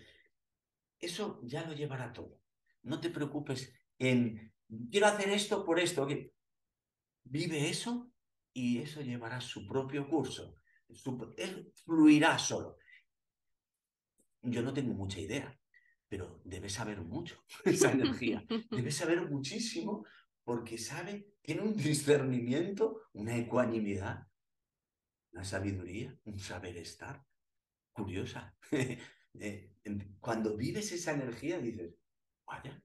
eso ya lo llevará todo. No te preocupes en, quiero hacer esto por esto. Vive eso y eso llevará su propio curso. él fluirá solo. Yo no tengo mucha idea, pero debe saber mucho esa energía. Debe saber muchísimo porque sabe, tiene un discernimiento, una ecuanimidad, una sabiduría, un saber estar. Curiosa. Eh, cuando vives esa energía dices, vaya,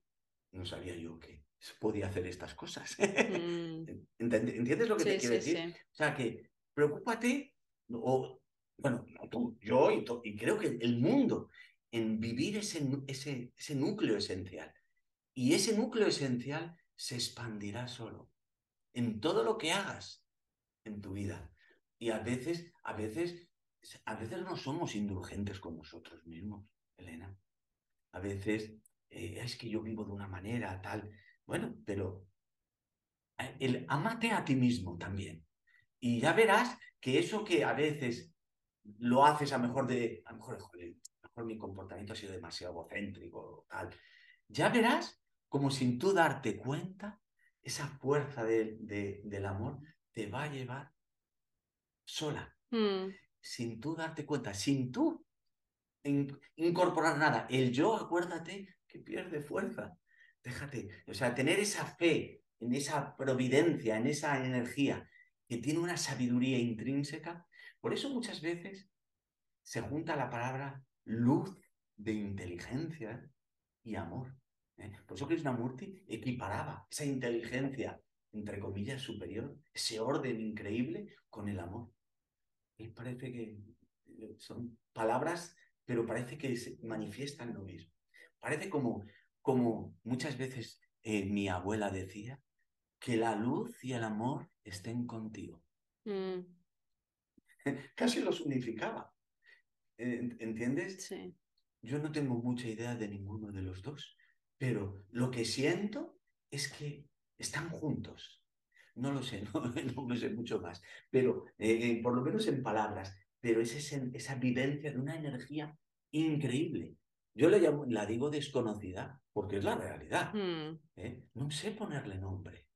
no sabía yo que podía hacer estas cosas. Mm. ¿Entiendes lo que te quiero decir? O sea, que preocúpate, o, bueno, tú, yo y, y, creo que el mundo, en vivir ese, ese, ese núcleo esencial. Y ese núcleo esencial se expandirá solo en todo lo que hagas en tu vida. Y a veces, a veces a veces no somos indulgentes con nosotros mismos, Elena. A veces eh, es que yo vivo de una manera tal. Bueno, pero eh, el amate a ti mismo también. Y ya verás que eso que a veces lo haces a mejor de, a mejor, mejor mi comportamiento ha sido demasiado egocéntrico, tal. Ya verás como sin tú darte cuenta, esa fuerza del amor te va a llevar sola. Mm sin tú darte cuenta, sin tú incorporar nada. El yo, acuérdate, que pierde fuerza. Déjate, o sea, tener esa fe en esa providencia, en esa energía que tiene una sabiduría intrínseca. Por eso muchas veces se junta la palabra luz de inteligencia y amor. ¿eh? Por eso Krishnamurti equiparaba esa inteligencia, entre comillas, superior, ese orden increíble con el amor parece que eh, son palabras, pero parece que se manifiestan lo mismo. Parece como, como muchas veces eh, mi abuela decía, que la luz y el amor estén contigo. Mm. Casi los unificaba. ¿Entiendes? Sí. Yo no tengo mucha idea de ninguno de los dos, pero lo que siento es que están juntos. No lo sé, no, no sé mucho más, pero eh, eh, por lo menos en palabras, pero es esa vivencia de una energía increíble. yo le llamo, la digo desconocida, porque es la realidad. Mm. ¿eh? No sé ponerle nombre.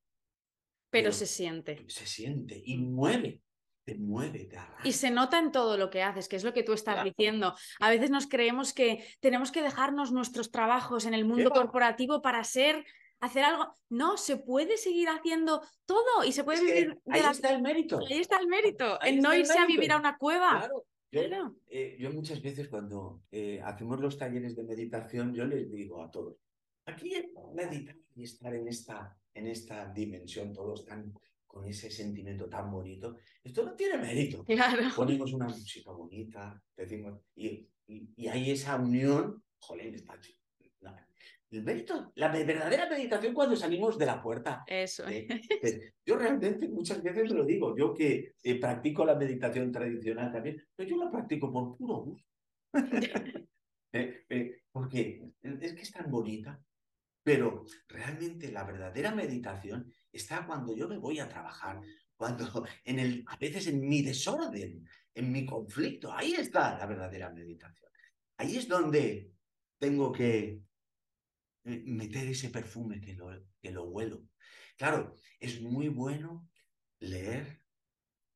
Pero, se siente. Se siente y mueve, te mueve, te arrastra. Y se nota en todo lo que haces, que es lo que tú estás diciendo. A veces nos creemos que tenemos que dejarnos nuestros trabajos en el mundo corporativo para ser hacer algo. No, se puede seguir haciendo todo y se puede vivir. ahí está el mérito. Ahí está el mérito, en no irse a vivir a una cueva. Claro. Eh, yo, muchas veces cuando eh, hacemos los talleres de meditación, yo les digo a todos, aquí meditar y estar en esta, en esta dimensión, todos están con ese sentimiento tan bonito, esto no tiene mérito. Claro. Ponemos una música bonita, decimos, y, y, hay esa unión, jolín, está chido. El mérito, la verdadera meditación cuando salimos de la puerta. Eso. yo realmente muchas veces lo digo, yo que eh, practico la meditación tradicional también, pero yo la practico por puro gusto. Eh, eh, porque es que es tan bonita, pero realmente la verdadera meditación está cuando yo me voy a trabajar, cuando en el, a veces en mi desorden, en mi conflicto, ahí está la verdadera meditación. Ahí es donde tengo que meter ese perfume que lo, que lo huelo. Claro, es muy bueno leer,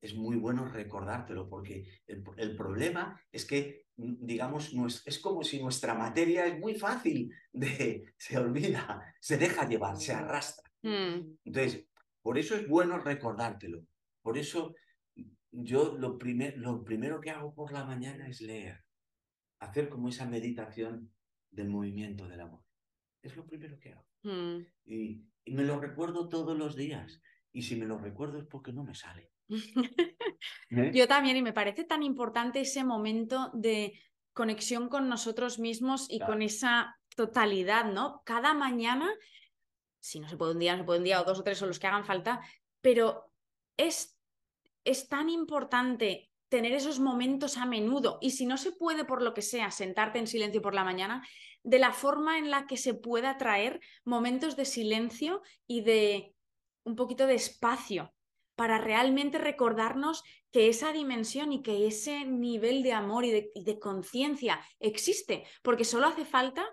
es muy bueno recordártelo, porque el, problema es que, mm, digamos, no es, es, como si nuestra materia es muy fácil de, se olvida, se deja llevar, se arrastra. Mm. Entonces, por eso es bueno recordártelo. Por eso yo lo, primer, lo primero que hago por la mañana es leer, hacer como esa meditación del movimiento del amor. Es lo primero que hago. Mm. Y, me lo recuerdo todos los días. Y si me lo recuerdo es porque no me sale. ¿Eh? Yo también, y me parece tan importante ese momento de conexión con nosotros mismos y con esa totalidad, ¿no? Cada mañana, si no se puede un día, no se puede un día, o dos o tres son los que hagan falta, pero es, es tan importante tener esos momentos a menudo. Y si no se puede, por lo que sea, sentarte en silencio por la mañana, de la forma en la que se pueda traer momentos de silencio y de un poquito de espacio para realmente recordarnos que esa dimensión y que ese nivel de amor y de, conciencia existe, porque solo hace falta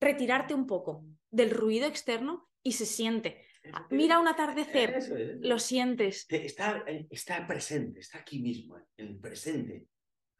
retirarte un poco del ruido externo y se siente. Mira un atardecer, lo sientes. Está, está presente, está aquí mismo, en el presente,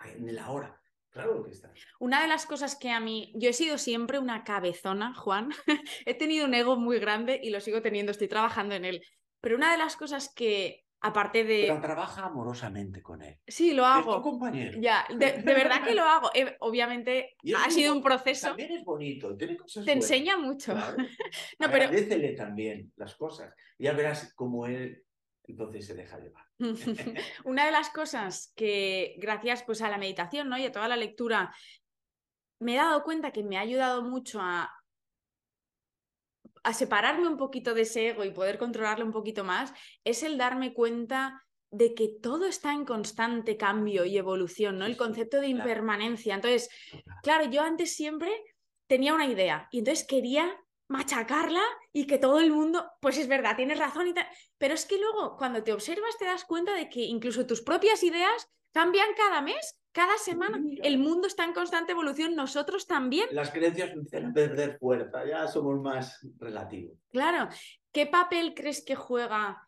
en el ahora. Claro que está. Una de las cosas que a mí, yo he sido siempre una cabezona, Juan. he tenido un ego muy grande y lo sigo teniendo, estoy trabajando en él. Pero una de las cosas que, aparte de... Pero trabaja amorosamente con él. Sí, lo hago. Es tu compañero. Ya, de, verdad que lo hago. Eh, obviamente ha sido un proceso. También es bonito, tiene cosas Te enseña mucho. no, pero... También las cosas. Ya verás cómo él entonces se deja llevar. Una de las cosas que, gracias pues a la meditación ¿no? y a toda la lectura, me he dado cuenta que me ha ayudado mucho a, a separarme un poquito de ese ego y poder controlarlo un poquito más, es el darme cuenta de que todo está en constante cambio y evolución, ¿no? El concepto de impermanencia. Entonces, claro, yo antes siempre tenía una idea y entonces quería machacarla y que todo el mundo, pues es verdad, tienes razón y tal. Pero es que luego cuando te observas te das cuenta de que incluso tus propias ideas cambian cada mes, cada semana. El mundo está en constante evolución, nosotros también. Las creencias empiezan a perder fuerza, ya somos más relativos. Claro. ¿Qué papel crees que juega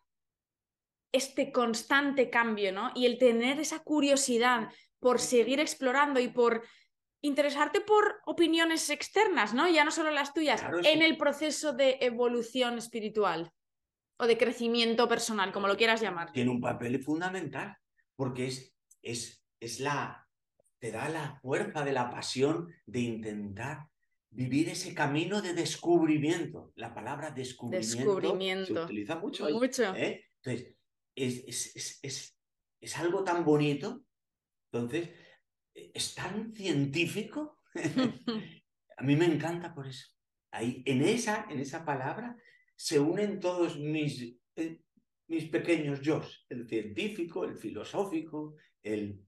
este constante cambio, ¿no? Y el tener esa curiosidad por seguir explorando y por interesarte por opiniones externas, ¿no? Ya no solo las tuyas, en el proceso de evolución espiritual o de crecimiento personal, como lo quieras llamar. Tiene un papel fundamental, porque es, es, es la, te da la fuerza de la pasión de intentar vivir ese camino de descubrimiento. La palabra descubrimiento, se utiliza mucho. mucho. ¿eh? Entonces, es, es, es, es algo tan bonito. Entonces, es tan científico. a mí me encanta por eso. Ahí, en, esa, en esa palabra se unen todos mis, eh, mis pequeños yo, el científico, el filosófico, el,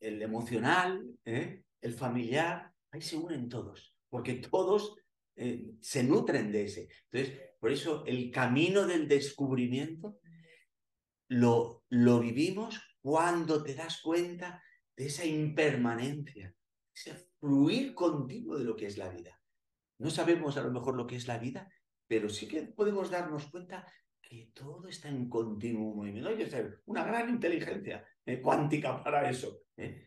el emocional, ¿eh? el familiar, ahí se unen todos, porque todos eh, se nutren de ese. Entonces, por eso el camino del descubrimiento lo, lo vivimos cuando te das cuenta de esa impermanencia, ese fluir continuo de lo que es la vida. No sabemos a lo mejor lo que es la vida, pero sí que podemos darnos cuenta que todo está en continuo movimiento. Hay que ser una gran inteligencia eh, cuántica para eso. ¿eh?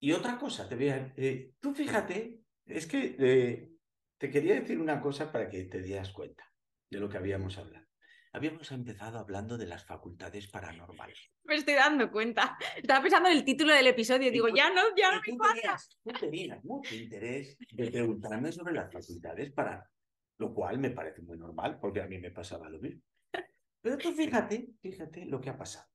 Y otra cosa, te vean, eh, tú fíjate, es que te quería decir una cosa para que te dieras cuenta de lo que habíamos hablado. Habíamos empezado hablando de las facultades paranormales. Me estoy dando cuenta. Estaba pensando en el título del episodio y digo, ya no, ya no me pasa. Tú tenías mucho interés de preguntarme sobre las facultades para lo cual me parece muy normal, porque a mí me pasaba lo mismo. Pero tú fíjate, fíjate lo que ha pasado.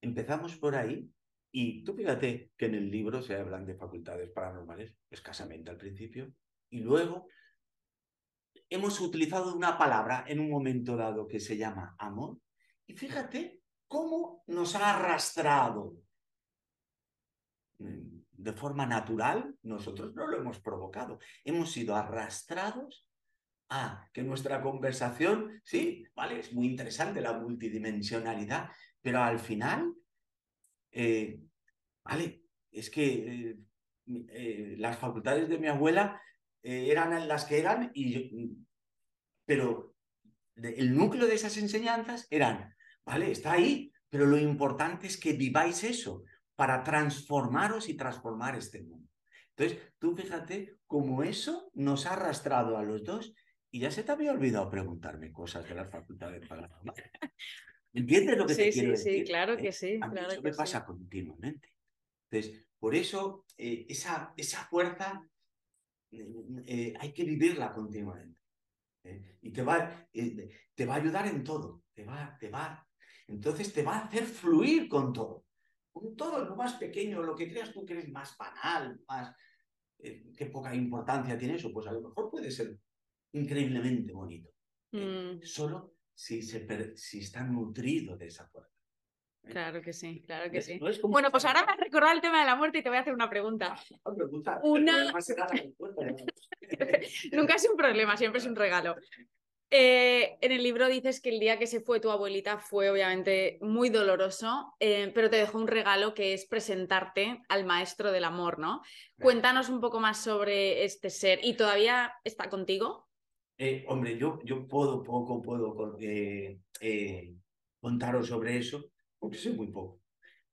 Empezamos por ahí y tú fíjate que en el libro se hablan de facultades paranormales escasamente al principio y luego hemos utilizado una palabra en un momento dado que se llama amor. Y fíjate cómo nos ha arrastrado mm, de forma natural, nosotros no lo hemos provocado, hemos sido arrastrados a que nuestra conversación, sí, vale, es muy interesante la multidimensionalidad, pero al final, eh, vale, es que eh, eh, las facultades de mi abuela eh, eran las que eran, y pero el núcleo de esas enseñanzas eran, vale, está ahí, pero lo importante es que viváis eso para transformaros y transformar este mundo. Entonces, tú fíjate cómo eso nos ha arrastrado a los dos y ya se te había olvidado preguntarme cosas de las facultades paranormales. ¿Entiendes lo que te quiero decir? Sí, claro que ¿Eh? sí. A claro eso me pasa continuamente. Entonces, por eso eh, esa, esa fuerza eh, hay que vivirla continuamente. ¿eh? Y te va, eh, te va a ayudar en todo. Te va, te va. Entonces te va a hacer fluir con todo. Con todo lo más pequeño, lo que creas tú que es más banal, más. qué poca importancia tiene eso. Pues a lo mejor puede ser increíblemente bonito. Mm. Solo si, se, si está nutrido de esa fuerza. Claro que sí, claro que sí. bueno, pues ahora me has recordado el tema de la muerte y te voy a hacer una pregunta. Una... Nunca es un problema, siempre es un regalo. Eh, en el libro dices que el día que se fue tu abuelita fue obviamente muy doloroso, eh, pero te dejó un regalo que es presentarte al maestro del amor, ¿no? Cuéntanos un poco más sobre este ser. ¿Y todavía está contigo? Eh, hombre, yo, yo puedo, poco, puedo contaros sobre eso porque sé muy poco.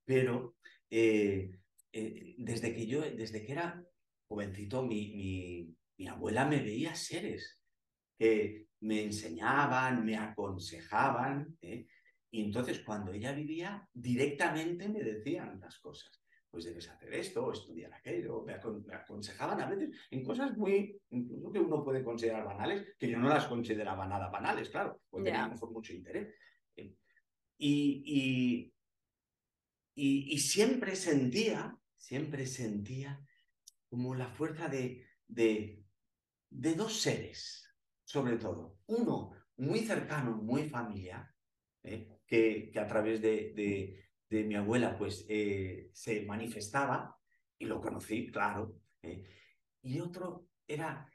Pero eh, eh, desde que yo, desde que era jovencito, mi, mi, mi abuela me veía seres que me enseñaban, me aconsejaban. ¿eh? Y entonces cuando ella vivía, directamente me decían las cosas. Pues debes hacer esto estudiar aquello. Me, aconsejaban a veces en cosas muy, incluso que uno puede considerar banales, que yo no las consideraba nada banales, claro, porque yeah. teníamos mucho interés. Y, y, siempre sentía, siempre sentía como la fuerza de, de, de, dos seres, sobre todo. Uno muy cercano, muy familiar, ¿eh? que, que, a través de, de mi abuela pues eh, se manifestaba, y lo conocí, claro. ¿eh? Y otro era,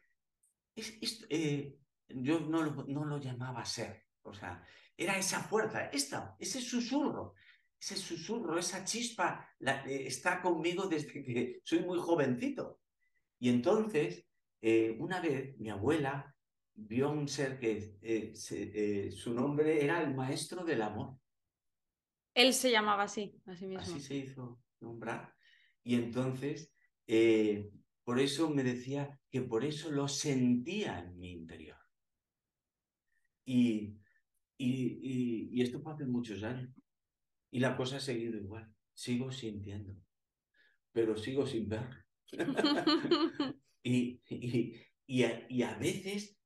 yo no lo, no lo llamaba ser, o sea, era esa fuerza, esta, ese susurro, ese susurro, esa chispa eh, está conmigo desde que soy muy jovencito. Y entonces, eh, una vez mi abuela vio un ser que eh, su nombre era el maestro del amor. Él se llamaba así, así mismo. Así se hizo nombrar. Y entonces, por eso me decía que por eso lo sentía en mi interior. Y y, esto fue hace muchos años. Y la cosa ha seguido igual. Sigo sintiendo, pero sigo sin ver. y, y, a, veces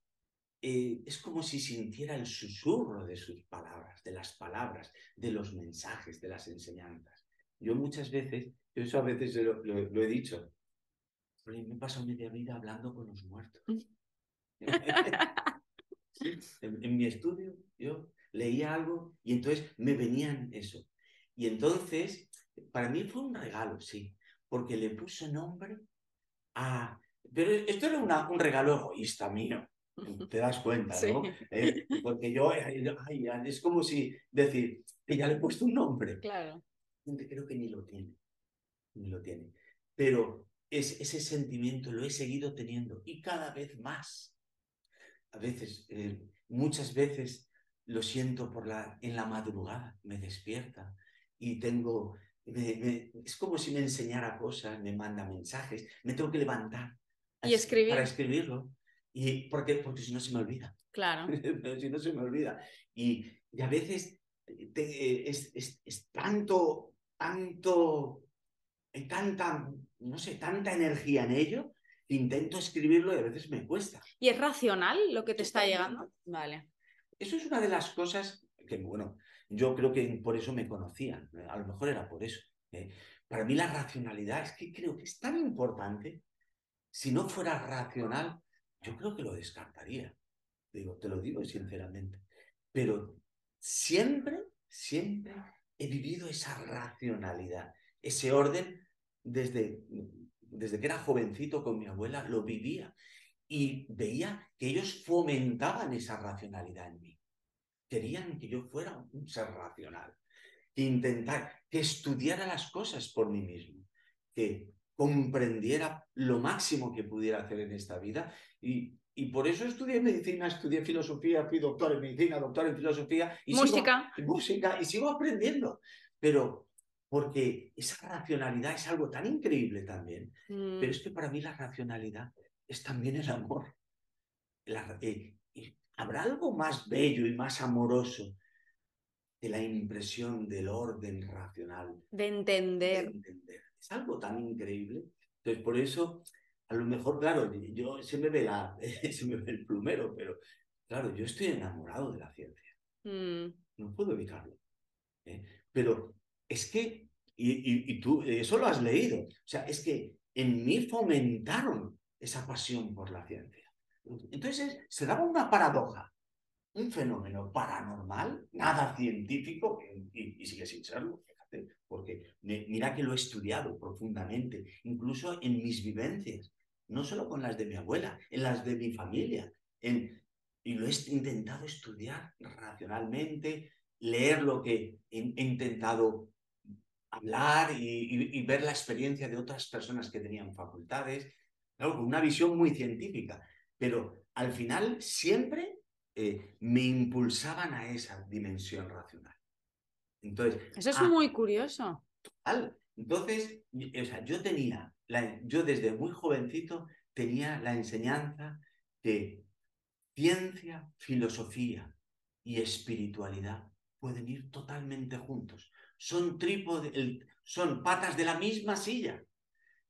eh, es como si sintiera el susurro de sus palabras, de las palabras, de los mensajes, de las enseñanzas. Yo muchas veces, eso a veces lo, lo, he dicho, me paso media vida hablando con los muertos. en, mi estudio yo leía algo y entonces me venían eso. Y entonces, para mí fue un regalo, sí, porque le puse nombre a... Pero esto era un regalo egoísta mío, te das cuenta, ¿no? Eh, porque yo, es como si decir, que ya le he puesto un nombre. Claro. Creo que ni lo tiene, ni lo tiene. pero es, ese sentimiento lo he seguido teniendo y cada vez más. A veces, eh, muchas veces lo siento por la, en la madrugada, me despierta y tengo, es como si me enseñara cosas, me manda mensajes, me tengo que levantar y escribir. para escribirlo. Y, ¿Por qué? Porque si no se me olvida. Claro. si no se me olvida. Y, y a veces es, es, es, tanto, tanto, hay tanta, no sé, tanta energía en ello, intento escribirlo y a veces me cuesta. ¿Y es racional lo que te está llegando? Vale. Eso es una de las cosas que, bueno, yo creo que por eso me conocían, a lo mejor era por eso. ¿eh? Para mí la racionalidad es que creo que es tan importante, si no fuera racional, yo creo que lo descartaría. Digo, te lo digo sinceramente. Pero siempre, siempre he vivido esa racionalidad, ese orden desde, desde que era jovencito con mi abuela, lo vivía y veía que ellos fomentaban esa racionalidad en mí. Querían que yo fuera un ser racional, que intentar, que estudiara las cosas por mí mismo, que comprendiera lo máximo que pudiera hacer en esta vida. Y, y por eso estudié medicina, estudié filosofía, fui doctor en medicina, doctor en filosofía y música, música y sigo aprendiendo, pero porque esa racionalidad es algo tan increíble también, pero mm. es que para mí la racionalidad es también el amor. Eh, ¿Habrá algo más bello y más amoroso que la impresión del orden racional? De entender. Es algo tan increíble. Entonces, por eso, a lo mejor, claro, yo se me ve, la, se me ve el plumero, pero claro, yo estoy enamorado de la ciencia. Mm. No puedo evitarlo. ¿eh? Pero es que, y, y tú eso lo has leído, o sea, es que en mí fomentaron esa pasión por la ciencia. Entonces se daba una paradoja, un fenómeno paranormal, nada científico, y, sigue sin serlo, fíjate, porque mira que lo he estudiado profundamente, incluso en mis vivencias, no solo con las de mi abuela, en las de mi familia, en, y lo he intentado estudiar racionalmente, leer lo que he, intentado hablar y, ver la experiencia de otras personas que tenían facultades, con una visión muy científica, pero al final siempre eh, me impulsaban a esa dimensión racional. Entonces, Eso es ah, muy curioso. Entonces, o sea, yo tenía, yo desde muy jovencito tenía la enseñanza que ciencia, filosofía y espiritualidad pueden ir totalmente juntos. Son trípode, son patas de la misma silla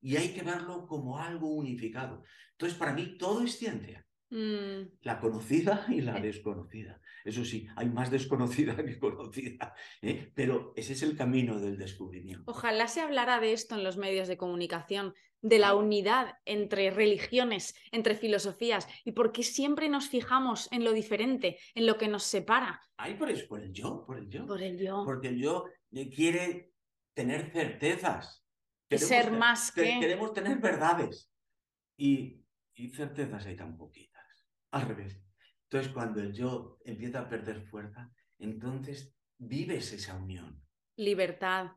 y hay que verlo como algo unificado. Entonces, para mí todo es ciencia. Mm. La conocida y la desconocida. Eso sí, hay más desconocida que conocida, ¿eh? pero ese es el camino del descubrimiento. Ojalá se hablara de esto en los medios de comunicación, de la unidad entre religiones, entre filosofías, y por qué siempre nos fijamos en lo diferente, en lo que nos separa. Ay, por eso, por el yo, por el yo. Por el yo. Porque el yo quiere tener certezas. ser más que... Queremos tener verdades. Y, y certezas hay tan poquitas. Al revés. Entonces, cuando el yo empieza a perder fuerza, entonces vives esa unión. Libertad.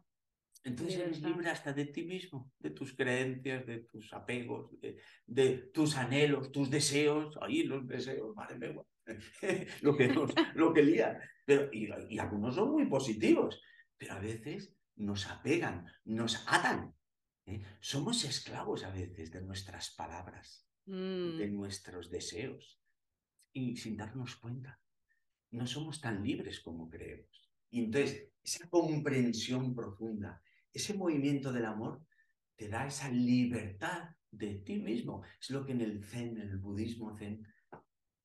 Entonces eres libre hasta de ti mismo, de tus creencias, de tus apegos, de, tus anhelos, tus deseos. Ahí los deseos, madre mía, lo que, lo que lían. Pero, y, algunos son muy positivos, pero a veces nos apegan, nos atan. ¿eh? Somos esclavos a veces de nuestras palabras, de mm. nuestros deseos, y sin darnos cuenta. No somos tan libres como creemos. Y entonces, esa comprensión profunda, ese movimiento del amor, te da esa libertad de ti mismo. Es lo que en el Zen, en el budismo Zen,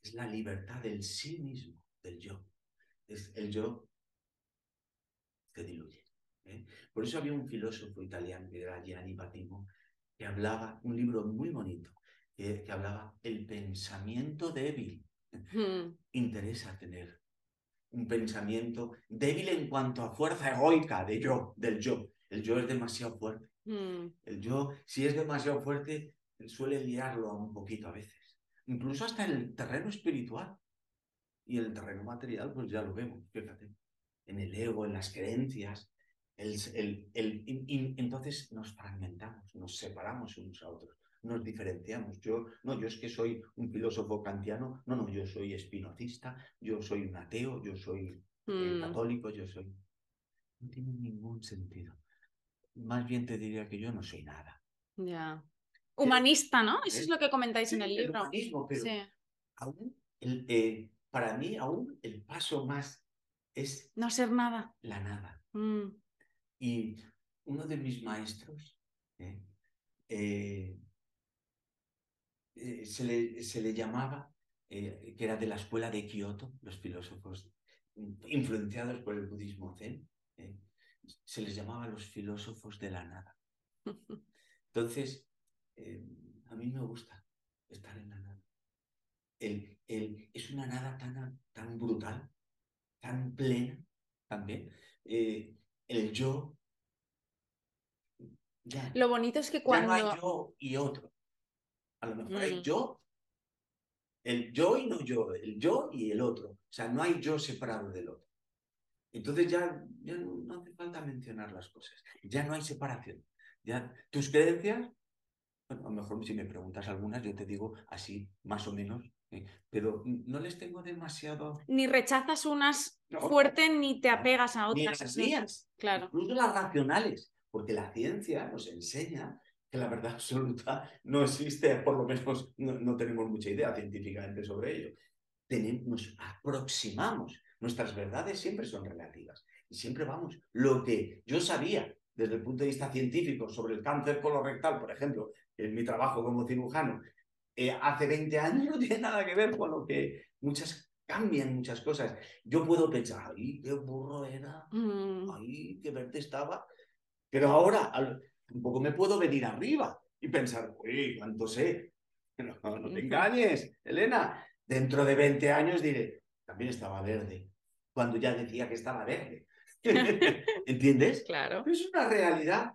es la libertad del sí mismo, del yo. Es el yo que diluye. ¿eh? Por eso había un filósofo italiano que era Gianni Patimo, que hablaba, un libro muy bonito, que, que hablaba el pensamiento débil. Hmm. Interesa tener un pensamiento débil en cuanto a fuerza egoica de yo, del yo. El yo es demasiado fuerte. Hmm. El yo, si es demasiado fuerte, suele liarlo un poquito a veces. Incluso hasta en el terreno espiritual. Y en el terreno material, pues ya lo vemos, fíjate. En el ego, en las creencias. El, el, entonces nos fragmentamos, nos separamos unos a otros, nos diferenciamos. Yo, no, yo es que soy un filósofo kantiano, no, no, yo soy espinosista, yo soy un ateo, yo soy eh, mm. católico, yo soy... No tiene ningún sentido. Más bien te diría que yo no soy nada. Ya. Humanista, ¿no? Eso es, lo que comentáis en el libro. humanismo, pero aún, eh, para mí, aún el paso más es... No ser nada. La nada. Mm. Y uno de mis maestros ¿eh? Eh, se, le, se, le, llamaba, que era de la escuela de Kioto, los filósofos influenciados por el budismo zen, se les llamaba los filósofos de la nada. Entonces, eh, a mí me gusta estar en la nada. El, el, es una nada tan, tan brutal, tan plena también. Eh, el yo. Lo bonito es que cuando. Ya no hay yo y otro. A lo mejor hay yo, el yo y no yo, el yo y el otro. O sea, no hay yo separado del otro. Entonces ya, ya no, hace falta mencionar las cosas. Ya no hay separación. Ya tus creencias a lo mejor si me preguntas algunas, yo te digo así, más o menos, ¿eh? pero no les tengo demasiado... Ni rechazas unas fuertes ni te apegas a otras. Ni las mías, claro. incluso las racionales, porque la ciencia nos enseña que la verdad absoluta no existe, por lo menos no, tenemos mucha idea científicamente sobre ello. nos aproximamos, nuestras verdades siempre son relativas y siempre vamos. Lo que yo sabía desde el punto de vista científico sobre el cáncer colorectal, por ejemplo, en mi trabajo como cirujano, eh, hace 20 años no tiene nada que ver con lo que muchas cambian muchas cosas. Yo puedo pensar, ay, qué burro era, mm. ay, qué verde estaba, pero ahora un poco me puedo venir arriba y pensar, uy, cuánto sé. No, no te engañes, Elena. Dentro de 20 años diré, también estaba verde, cuando ya decía que estaba verde. ¿Entiendes? Claro. Es una realidad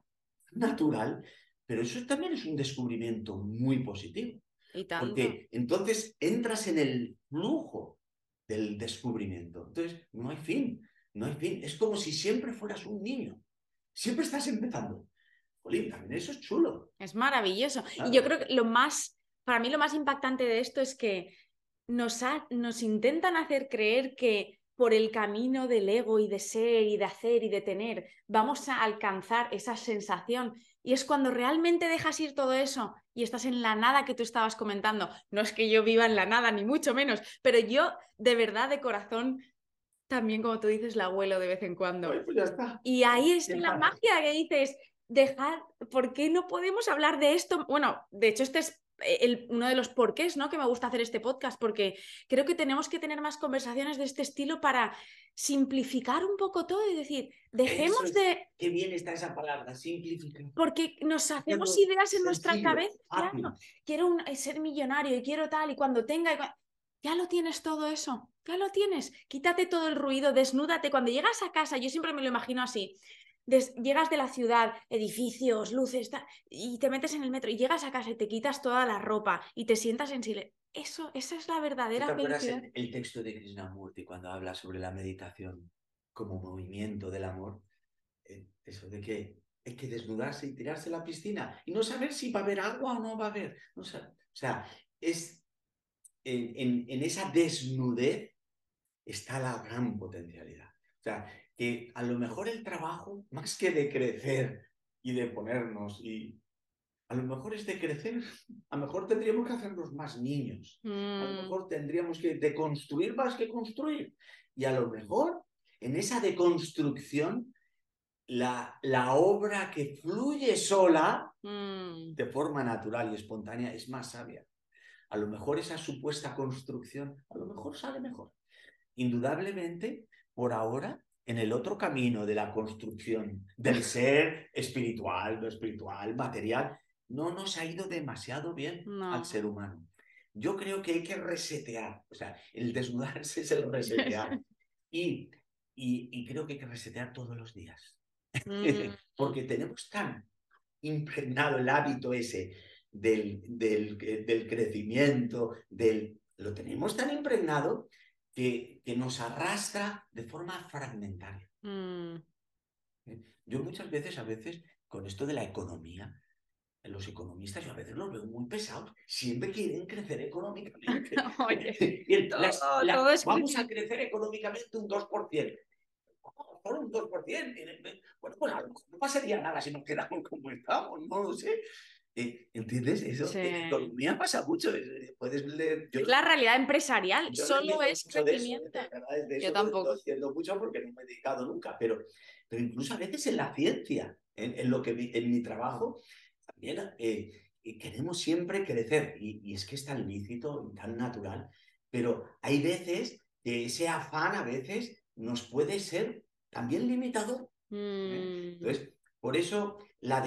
natural pero eso también es un descubrimiento muy positivo. Porque entonces entras en el flujo del descubrimiento. Entonces, no hay fin, no hay fin. Es como si siempre fueras un niño. Siempre estás empezando. Jolín, también eso es chulo. Es maravilloso. Y yo creo que lo más, para mí lo más impactante de esto es que nos, nos intentan hacer creer que por el camino del ego y de ser y de hacer y de tener, vamos a alcanzar esa sensación y es cuando realmente dejas ir todo eso y estás en la nada que tú estabas comentando. No es que yo viva en la nada, ni mucho menos, pero yo de verdad, de corazón, también como tú dices, la abuelo de vez en cuando. pues ya está. Y ahí es la magia que dices, dejar, ¿por qué no podemos hablar de esto? Bueno, de hecho, este es el, uno de los porqués ¿no? que me gusta hacer este podcast, porque creo que tenemos que tener más conversaciones de este estilo para simplificar un poco todo y decir, dejemos de... Qué bien está esa palabra, simplificar. Porque nos hacemos ideas en nuestra cabeza, claro, quiero ser millonario y quiero tal, y cuando tenga... Ya lo tienes todo eso, ya lo tienes. Quítate todo el ruido, desnúdate. Cuando llegas a casa, yo siempre me lo imagino así llegas de la ciudad, edificios, luces, y te metes en el metro y llegas a casa y te quitas toda la ropa y te sientas en silencio. Eso, esa es la verdadera ¿Te. El, texto de Krishnamurti cuando habla sobre la meditación como movimiento del amor, eh, eso de que hay que desnudarse y tirarse a la piscina y no saber si va a haber agua o no va a haber. o sea, es en, en esa desnudez está la gran potencialidad. O sea, que a lo mejor el trabajo, más que de crecer y de ponernos, y a lo mejor es de crecer, a lo mejor tendríamos que hacernos más niños, a lo mm. mejor tendríamos que deconstruir más que construir, y a lo mejor en esa deconstrucción, la, la obra que fluye sola, mm. de forma natural y espontánea, es más sabia. A lo mejor esa supuesta construcción, a lo mejor sale mejor. Indudablemente, por ahora, en el otro camino de la construcción del ser espiritual, lo espiritual, material, no nos ha ido demasiado bien al ser humano. Yo creo que hay que resetear, o sea, el desnudarse es el resetear. y, y, creo que hay que resetear todos los días. Mm. Porque tenemos tan impregnado el hábito ese del, del, del crecimiento, del, lo tenemos tan impregnado que, nos arrastra de forma fragmentaria. Mm. ¿eh? Yo muchas veces, a veces, con esto de la economía, los economistas yo a veces los veo muy pesados, siempre quieren crecer económicamente. vamos a crecer económicamente un 2%. Por un 2%. Bueno, pues no pasaría nada si nos quedamos como estamos, no lo sé. Eh, ¿Entiendes? Eso en economía pasa mucho. Puedes leer. es la realidad empresarial, solo es crecimiento. yo tampoco. No mucho porque no me he dedicado nunca, pero, pero incluso a veces en la ciencia, en, lo que en mi trabajo, también eh, queremos siempre crecer. Y, es que es tan lícito y tan natural, pero hay veces que ese afán a veces nos puede ser también limitado. ¿eh? Mm. Entonces, por eso la,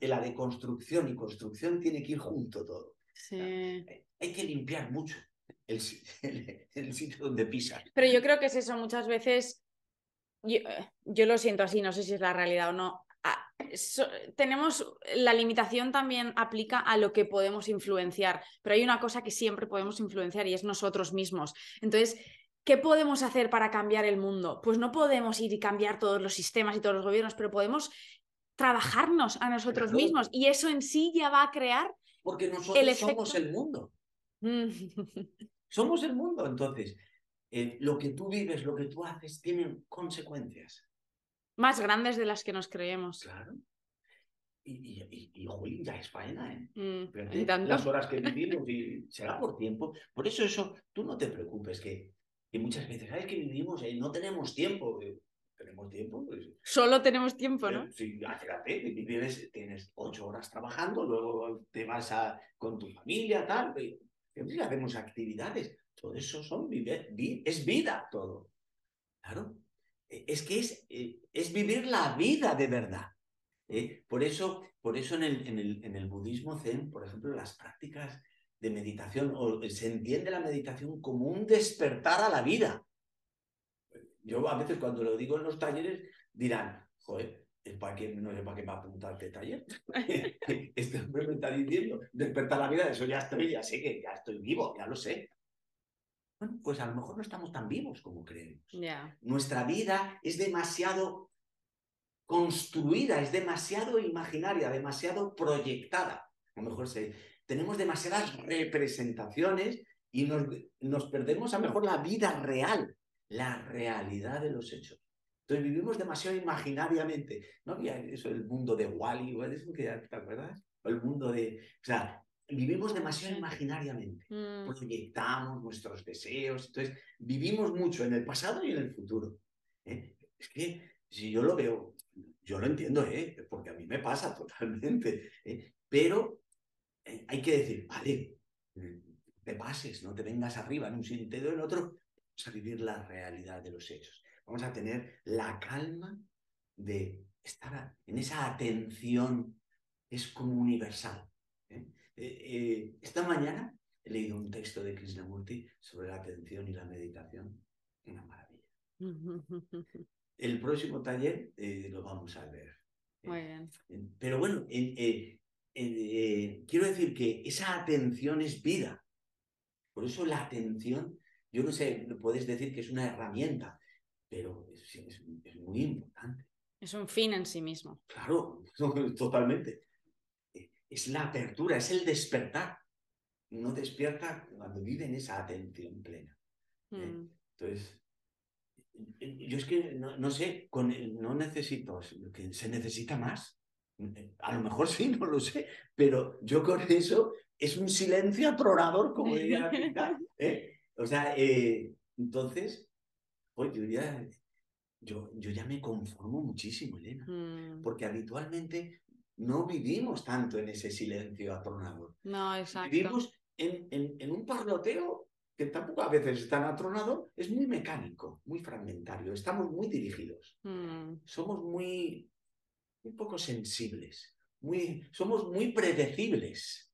la deconstrucción y construcción tiene que ir junto todo. hay que limpiar mucho el, sitio donde pisas. Pero yo creo que es eso, muchas veces, yo, yo, lo siento así, no sé si es la realidad o no. Ah, tenemos la limitación también aplica a lo que podemos influenciar, pero hay una cosa que siempre podemos influenciar y es nosotros mismos. Entonces, ¿Qué podemos hacer para cambiar el mundo? Pues no podemos ir y cambiar todos los sistemas y todos los gobiernos, pero podemos trabajarnos a nosotros mismos y eso en sí ya va a crear porque nosotros somos el mundo. somos el mundo, entonces eh, lo que tú vives, lo que tú haces tiene consecuencias más grandes de las que nos creemos. Claro. Y, y, y, ya es faena, ¿eh? Mm, las horas que vivimos y será por tiempo. Por eso eso, tú no te preocupes que, que muchas veces, ¿sabes que vivimos? y no tenemos tiempo tenemos tiempo. Pues, Solo tenemos tiempo, ¿no? Sí, acuérdate, tienes, tienes ocho horas trabajando, luego te vas a, con tu familia, tal, y hacemos actividades. Todo eso son, es vida todo. Claro. E, es que es, e, es vivir la vida de verdad. ¿eh? Por eso, por eso en, el, en, el, en el budismo zen, por ejemplo, las prácticas de meditación, o se entiende la meditación como un despertar a la vida. Yo a veces cuando lo digo en los talleres dirán, joder, ¿para qué, no sé para qué va a apuntar este taller? este hombre me está diciendo, despertar la vida, eso ya estoy, ya sé que ya estoy vivo, ya lo sé. Bueno, pues a lo mejor no estamos tan vivos como creemos. Nuestra vida es demasiado construida, es demasiado imaginaria, demasiado proyectada. A lo mejor tenemos demasiadas representaciones y nos, nos perdemos a lo mejor la vida real la realidad de los hechos. Entonces vivimos demasiado imaginariamente. ¿No había eso, el mundo de Wally, -E, ¿te acuerdas? O el mundo de... O sea, vivimos demasiado imaginariamente. Mm. Proyectamos nuestros deseos. Entonces, vivimos mucho en el pasado y en el futuro. ¿eh? Es que si yo lo veo, yo lo entiendo, ¿eh? porque a mí me pasa totalmente. ¿eh? Pero eh, hay que decir, vale, te pases, no te vengas arriba en un sentido o en otro, a vivir la realidad de los hechos. Vamos a tener la calma de estar en esa atención, es como universal. ¿eh? Eh, eh, esta mañana he leído un texto de Krishnamurti sobre la atención y la meditación. Una maravilla. El próximo taller lo vamos a ver. Muy bien. Pero bueno, quiero decir que esa atención es vida. Por eso la atención yo no sé, puedes decir que es una herramienta, pero es, muy importante. Es un fin en sí mismo. Claro, totalmente. Es la apertura, es el despertar. Uno despierta cuando vive en esa atención plena. ¿eh? Mm. Entonces, yo es que no, sé, con no necesito, que se necesita más. A lo mejor sí, no lo sé, pero yo con eso es un silencio atrorador, como diría la ¿eh? O sea, eh, entonces, pues yo ya, yo, yo ya me conformo muchísimo, Elena, mm. porque habitualmente no vivimos tanto en ese silencio atronador. No, exacto. Vivimos en, en, un parloteo que tampoco a veces es tan atronador, es muy mecánico, muy fragmentario, estamos muy dirigidos, mm. somos muy, muy poco sensibles, muy, somos muy predecibles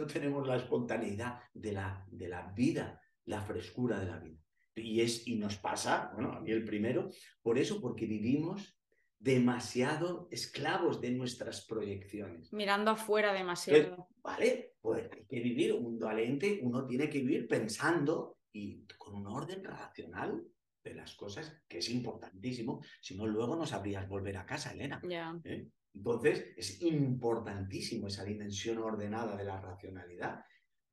no tenemos la espontaneidad de la, de la vida, la frescura de la vida. Y, es, y nos pasa, bueno, a mí el primero, por eso, porque vivimos demasiado esclavos de nuestras proyecciones. Mirando afuera demasiado. vale, pues hay que vivir un mundo alente, uno tiene que vivir pensando y con un orden racional, de las cosas, que es importantísimo, si no luego no sabrías volver a casa, Elena. ¿eh? Entonces, es importantísimo esa dimensión ordenada de la racionalidad,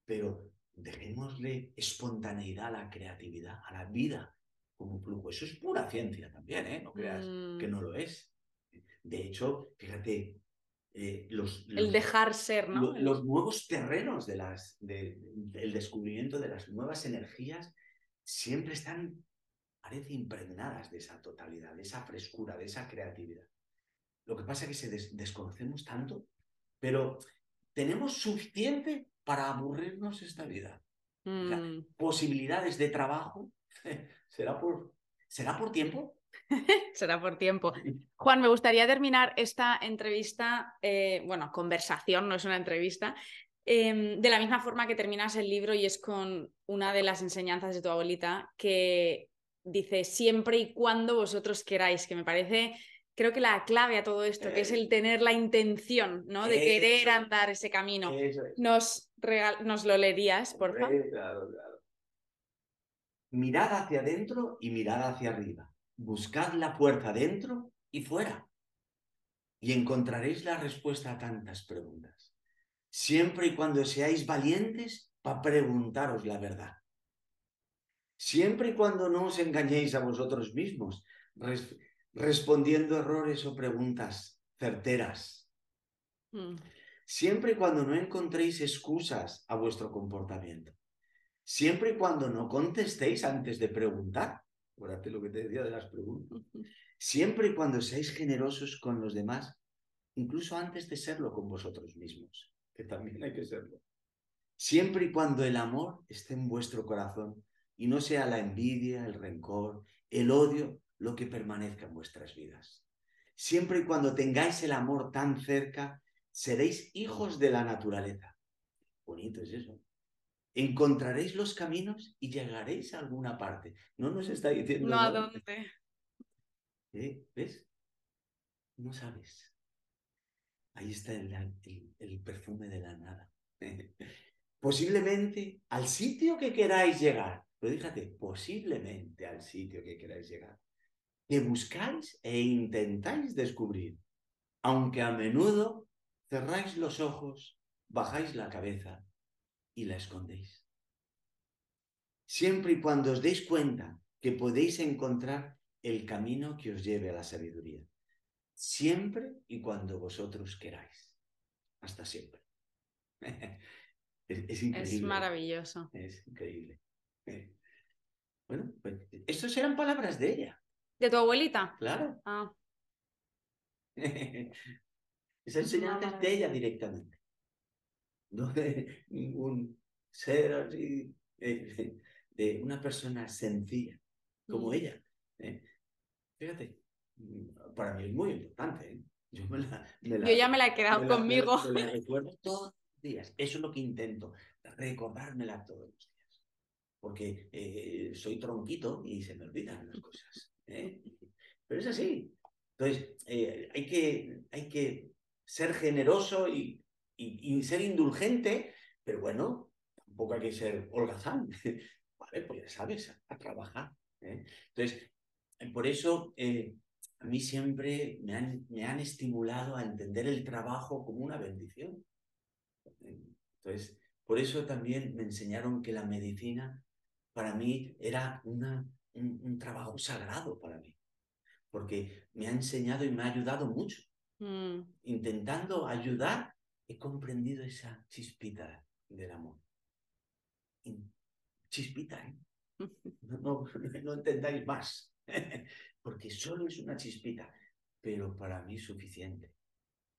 pero dejémosle espontaneidad a la creatividad, a la vida como flujo. Eso es pura ciencia también, ¿eh? No creas que mm. no lo es. De hecho, fíjate, eh, los, El dejar ser, ¿no? los nuevos terrenos de las, del descubrimiento de las nuevas energías siempre están, parece, impregnadas de esa totalidad, de esa frescura, de esa creatividad. Lo que pasa es que se desconocemos tanto, pero tenemos suficiente para aburrirnos esta vida. Mm. posibilidades de trabajo, ¿será por, ¿será por tiempo? Será por tiempo. Juan, me gustaría terminar esta entrevista, eh, bueno, conversación, no es una entrevista, em, de la misma forma que terminas el libro y es con una de las enseñanzas de tu abuelita que dice siempre y cuando vosotros queráis, que me parece creo que la clave a todo esto, que es el tener la intención, ¿no? De querer andar ese camino. Nos, ¿Nos lo leerías, por favor? Claro, claro. Mirad hacia adentro y mirad hacia arriba. Buscad la fuerza dentro y fuera. Y encontraréis la respuesta a tantas preguntas. Siempre y cuando seáis valientes para preguntaros la verdad. Siempre y cuando no os engañéis a vosotros mismos, respondiendo errores o preguntas certeras. Mm. Siempre y cuando no encontréis excusas a vuestro comportamiento. Siempre y cuando no contestéis antes de preguntar. Acuérdate lo que te decía de las preguntas. Siempre y cuando seáis generosos con los demás, incluso antes de serlo con vosotros mismos, que también hay que serlo. Siempre y cuando el amor esté en vuestro corazón y no sea la envidia, el rencor, el odio lo que permanezca en vuestras vidas. Siempre y cuando tengáis el amor tan cerca, seréis hijos de la naturaleza. Bonito es eso. Encontraréis los caminos y llegaréis a alguna parte. No nos está diciendo. No a dónde. ¿Eh? ¿Ves? No sabes. Ahí está el, perfume de la nada. Posiblemente al sitio que queráis llegar. Pero fíjate, posiblemente al sitio que queráis llegar que buscáis e intentáis descubrir, aunque a menudo cerráis los ojos, bajáis la cabeza y la escondéis. Siempre y cuando os deis cuenta que podéis encontrar el camino que os lleve a la sabiduría. Siempre y cuando vosotros queráis. Hasta siempre. es, increíble. Es maravilloso. Es increíble. Bueno, pues estas eran palabras de ella. ¿De tu abuelita? Claro. Ah. Esa enseñanza es de ella directamente. No de ningún ser así, de, una persona sencilla como mm. ella. ¿eh? Fíjate, para mí es muy importante. ¿eh? Yo, ya me la he quedado conmigo. Me, recuerdo todos los días. Eso es lo que intento, recordármela todos los días. Porque eh, soy tronquito y se me olvidan las cosas. ¿Eh? Pero es así. Entonces, eh, hay, que, hay que ser generoso y, y, ser indulgente, pero bueno, tampoco hay que ser holgazán. Vale, pues ya sabes, a, trabajar. ¿eh? Entonces, por eso a mí siempre me han, me han estimulado a entender el trabajo como una bendición. Entonces, por eso también me enseñaron que la medicina para mí era una un, trabajo sagrado para mí, porque me ha enseñado y me ha ayudado mucho. Mm. Intentando ayudar, he comprendido esa chispita del amor. Chispita, ¿eh? No, no, entendáis más, porque solo es una chispita, pero para mí es suficiente.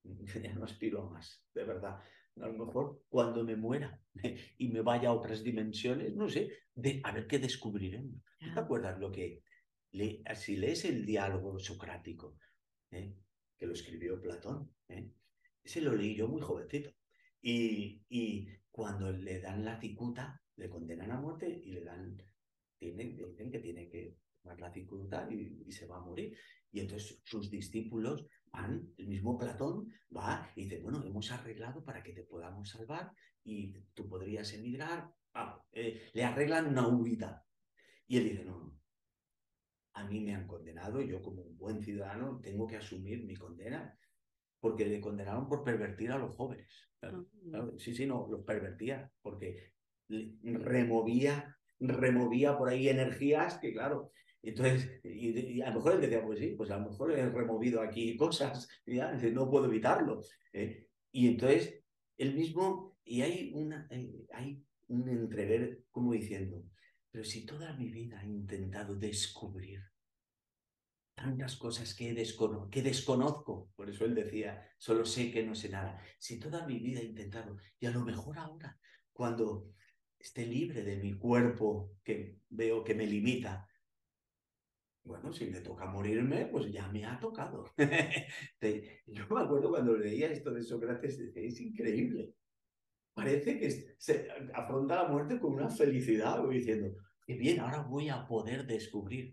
Ya no aspiro a más, de verdad. A lo mejor cuando me muera y me vaya a otras dimensiones, no sé, de, a ver qué descubriremos. ¿Te acuerdas lo que, si lees el diálogo socrático, ¿eh? que lo escribió Platón, ¿eh? ese lo leí yo muy jovencito. Y, y, cuando le dan la cicuta, le condenan a muerte y le dan, tienen, dicen que tiene que tomar la cicuta y, y se va a morir. Y entonces sus discípulos el mismo Platón va y dice, bueno, hemos arreglado para que te podamos salvar y tú podrías emigrar. Ah, eh, le arreglan una huida. Y él dice, no, a mí me han condenado, yo como un buen ciudadano tengo que asumir mi condena, porque le condenaron por pervertir a los jóvenes. Ah, sí, sí, no, los pervertía, porque removía, removía por ahí energías que, claro, entonces, y, a lo mejor él decía, pues sí, pues a lo mejor he removido aquí cosas, ya, no puedo evitarlo. ¿eh? Y entonces, él mismo, y hay, una, eh, hay un entrever como diciendo, pero si toda mi vida he intentado descubrir tantas cosas que, que desconozco, por eso él decía, solo sé que no sé nada, si toda mi vida he intentado, y a lo mejor ahora, cuando esté libre de mi cuerpo que veo que me limita, bueno, si me toca morirme, pues ya me ha tocado. Yo me acuerdo cuando leía esto de Sócrates, es increíble. Parece que se afronta la muerte con una felicidad, diciendo, qué bien, ahora voy a poder descubrir.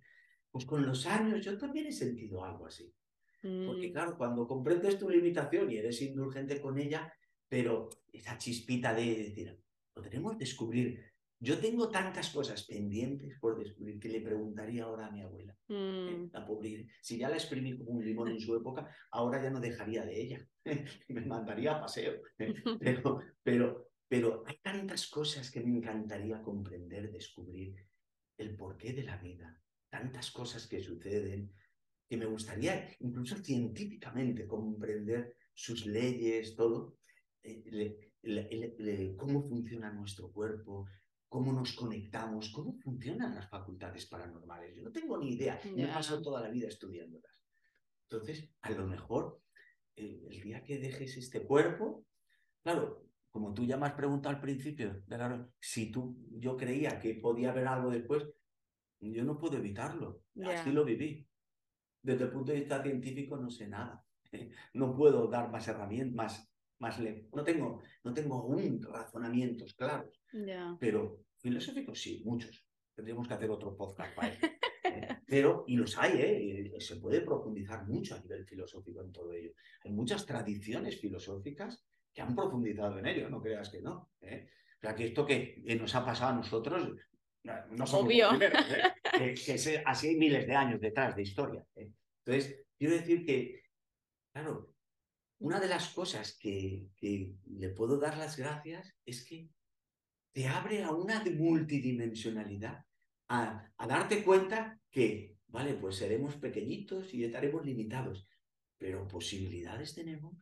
Pues con los años yo también he sentido algo así. Porque mm. claro, cuando comprendes tu limitación y eres indulgente con ella, pero esa chispita de decir, podremos descubrir yo tengo tantas cosas pendientes por descubrir que le preguntaría ahora a mi abuela. Eh, mm. La pobre, si ya la exprimí como un limón en su época, ahora ya no dejaría de ella. me mandaría a paseo. pero, pero, pero hay tantas cosas que me encantaría comprender, descubrir el porqué de la vida. Tantas cosas que suceden que me gustaría incluso científicamente comprender sus leyes, todo. Eh, cómo funciona nuestro cuerpo, cómo nos conectamos, cómo funcionan las facultades paranormales. Yo no tengo ni idea, me he pasado toda la vida estudiándolas. Entonces, a lo mejor, el, día que dejes este cuerpo, claro, como tú ya me has preguntado al principio, si tú, yo creía que podía haber algo después, yo no puedo evitarlo. Así lo viví. Desde el punto de vista científico no sé nada. No puedo dar más herramientas, más, más no tengo, no tengo aún razonamientos claros. Pero filosóficos sí, muchos. Tendríamos que hacer otro podcast para eso. Pero, y los hay, ¿eh? se puede profundizar mucho a nivel filosófico en todo ello. Hay muchas tradiciones filosóficas que han profundizado en ello, no creas que no. ¿eh? O sea, que esto que, nos ha pasado a nosotros, no somos Obvio. Primeros, ¿eh? que, así hay miles de años detrás de historia. ¿eh? Entonces, quiero decir que, claro, una de las cosas que, que le puedo dar las gracias es que te abre a una multidimensionalidad, a, darte cuenta que, vale, pues seremos pequeñitos y estaremos limitados, pero posibilidades tenemos.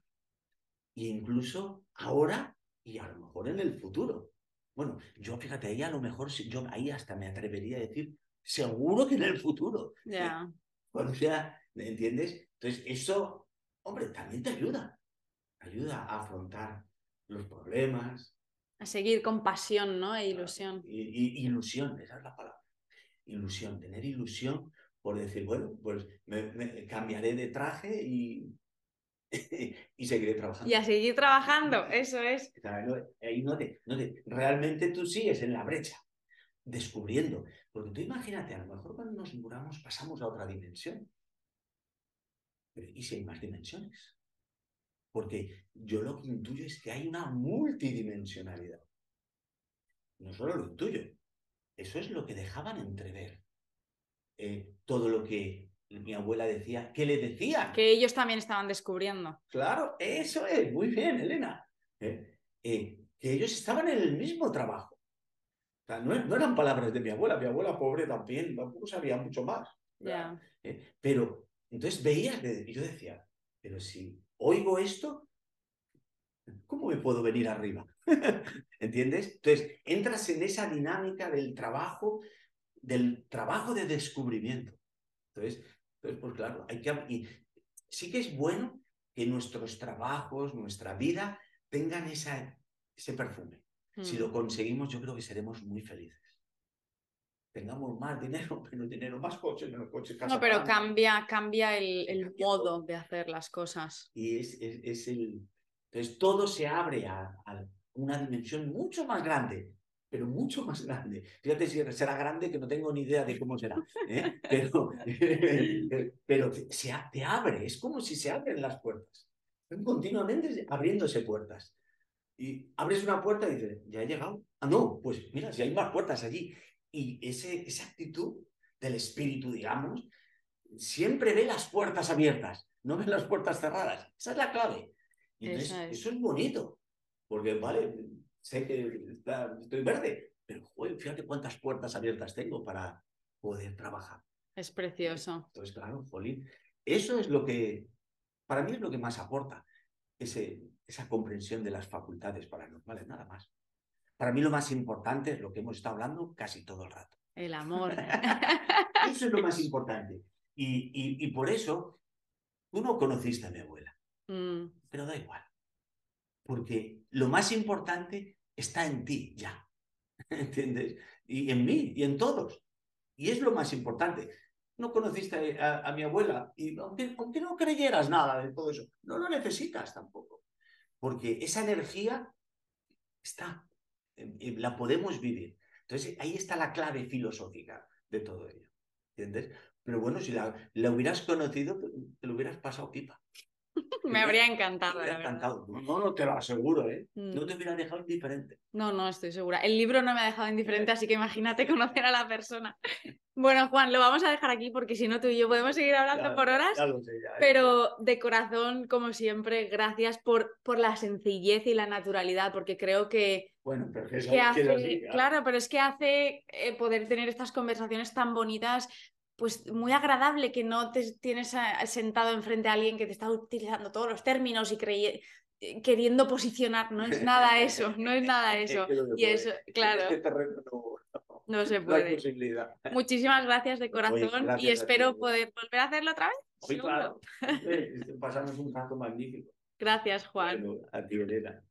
E incluso ahora y a lo mejor en el futuro. Bueno, yo fíjate, ahí a lo mejor, yo ahí hasta me atrevería a decir, seguro que en el futuro. Ya. Cuando sea, ¿me entiendes? Entonces, eso, hombre, también te ayuda. Ayuda a afrontar los problemas, a seguir con pasión, ¿no? E ilusión. ilusión, esa es la palabra. Ilusión, tener ilusión por decir, bueno, pues me, cambiaré de traje y, y seguiré trabajando. Y a seguir trabajando, eso es. Ahí no realmente tú sigues en la brecha, descubriendo. Porque tú imagínate, a lo mejor cuando nos muramos pasamos a otra dimensión. ¿Y si hay más dimensiones? Porque yo lo que intuyo es que hay una multidimensionalidad. No solo lo intuyo, eso es lo que dejaban entrever. Eh, todo lo que mi abuela decía, que le decía. Que ellos también estaban descubriendo. Claro, eso es, muy bien, Elena. Eh, eh, que ellos estaban en el mismo trabajo. O sea, no, eran palabras de mi abuela, mi abuela pobre también, tampoco sabía mucho más. pero entonces veías, y yo decía, pero si oigo esto, ¿cómo me puedo venir arriba? ¿Entiendes? Entonces, entras en esa dinámica del trabajo, del trabajo de descubrimiento. Entonces, pues claro, hay que... Y sí que es bueno que nuestros trabajos, nuestra vida, tengan esa, ese perfume. Si lo mm. conseguimos, yo creo que seremos muy felices tengamos más dinero, menos dinero, más coches, menos coches. no, pero cambia, cambia el, modo de hacer las cosas. Y es, es, el... Entonces todo se abre a, una dimensión mucho más grande, pero mucho más grande. Fíjate si será grande que no tengo ni idea de cómo será, ¿eh? pero, pero se, te abre, es como si se abren las puertas. Están continuamente abriéndose puertas. Y abres una puerta y dices, ya he llegado. Ah, no, pues mira, si hay más puertas allí. Y ese, esa actitud del espíritu, digamos, siempre ve las puertas abiertas, no ve las puertas cerradas. Esa es la clave. entonces, eso es bonito, porque, vale, sé que estoy verde, pero joder, fíjate cuántas puertas abiertas tengo para poder trabajar. Es precioso. Entonces, claro, jolín, eso es lo que, para mí es lo que más aporta, ese, esa comprensión de las facultades paranormales, nada más. Para mí lo más importante es lo que hemos estado hablando casi todo el rato. El amor. eso es lo más importante. Y, por eso, tú no conociste a mi abuela, mm. pero da igual, porque lo más importante está en ti ya, ¿entiendes? Y en mí y en todos. Y es lo más importante. No conociste a, mi abuela y aunque, no creyeras nada de todo eso, no lo necesitas tampoco, porque esa energía está, la podemos vivir. Entonces ahí está la clave filosófica de todo ello. ¿Entiendes? Pero bueno, si la, hubieras conocido, te lo hubieras pasado pipa. Me habría encantado. Me habría encantado. No, no, te lo aseguro, ¿eh? No mm. te hubiera dejado indiferente. No, no, estoy segura. El libro no me ha dejado indiferente, así que imagínate conocer a la persona. Bueno, Juan, lo vamos a dejar aquí porque si no tú y yo podemos seguir hablando por horas. Ya lo sé, ya, pero de corazón, como siempre, gracias por, por la sencillez y la naturalidad, porque creo que. Bueno, pero que, que hace, claro, pero es que hace eh, poder tener estas conversaciones tan bonitas pues muy agradable que no te tienes sentado enfrente a alguien que te está utilizando todos los términos y eh, queriendo posicionar, no es nada eso, no es nada eso. y eso, claro. Este no, se puede. Muchísimas gracias de corazón y espero poder volver a hacerlo otra vez. Sí, claro. Pasamos un rato magnífico. Gracias, Juan. a ti, Elena.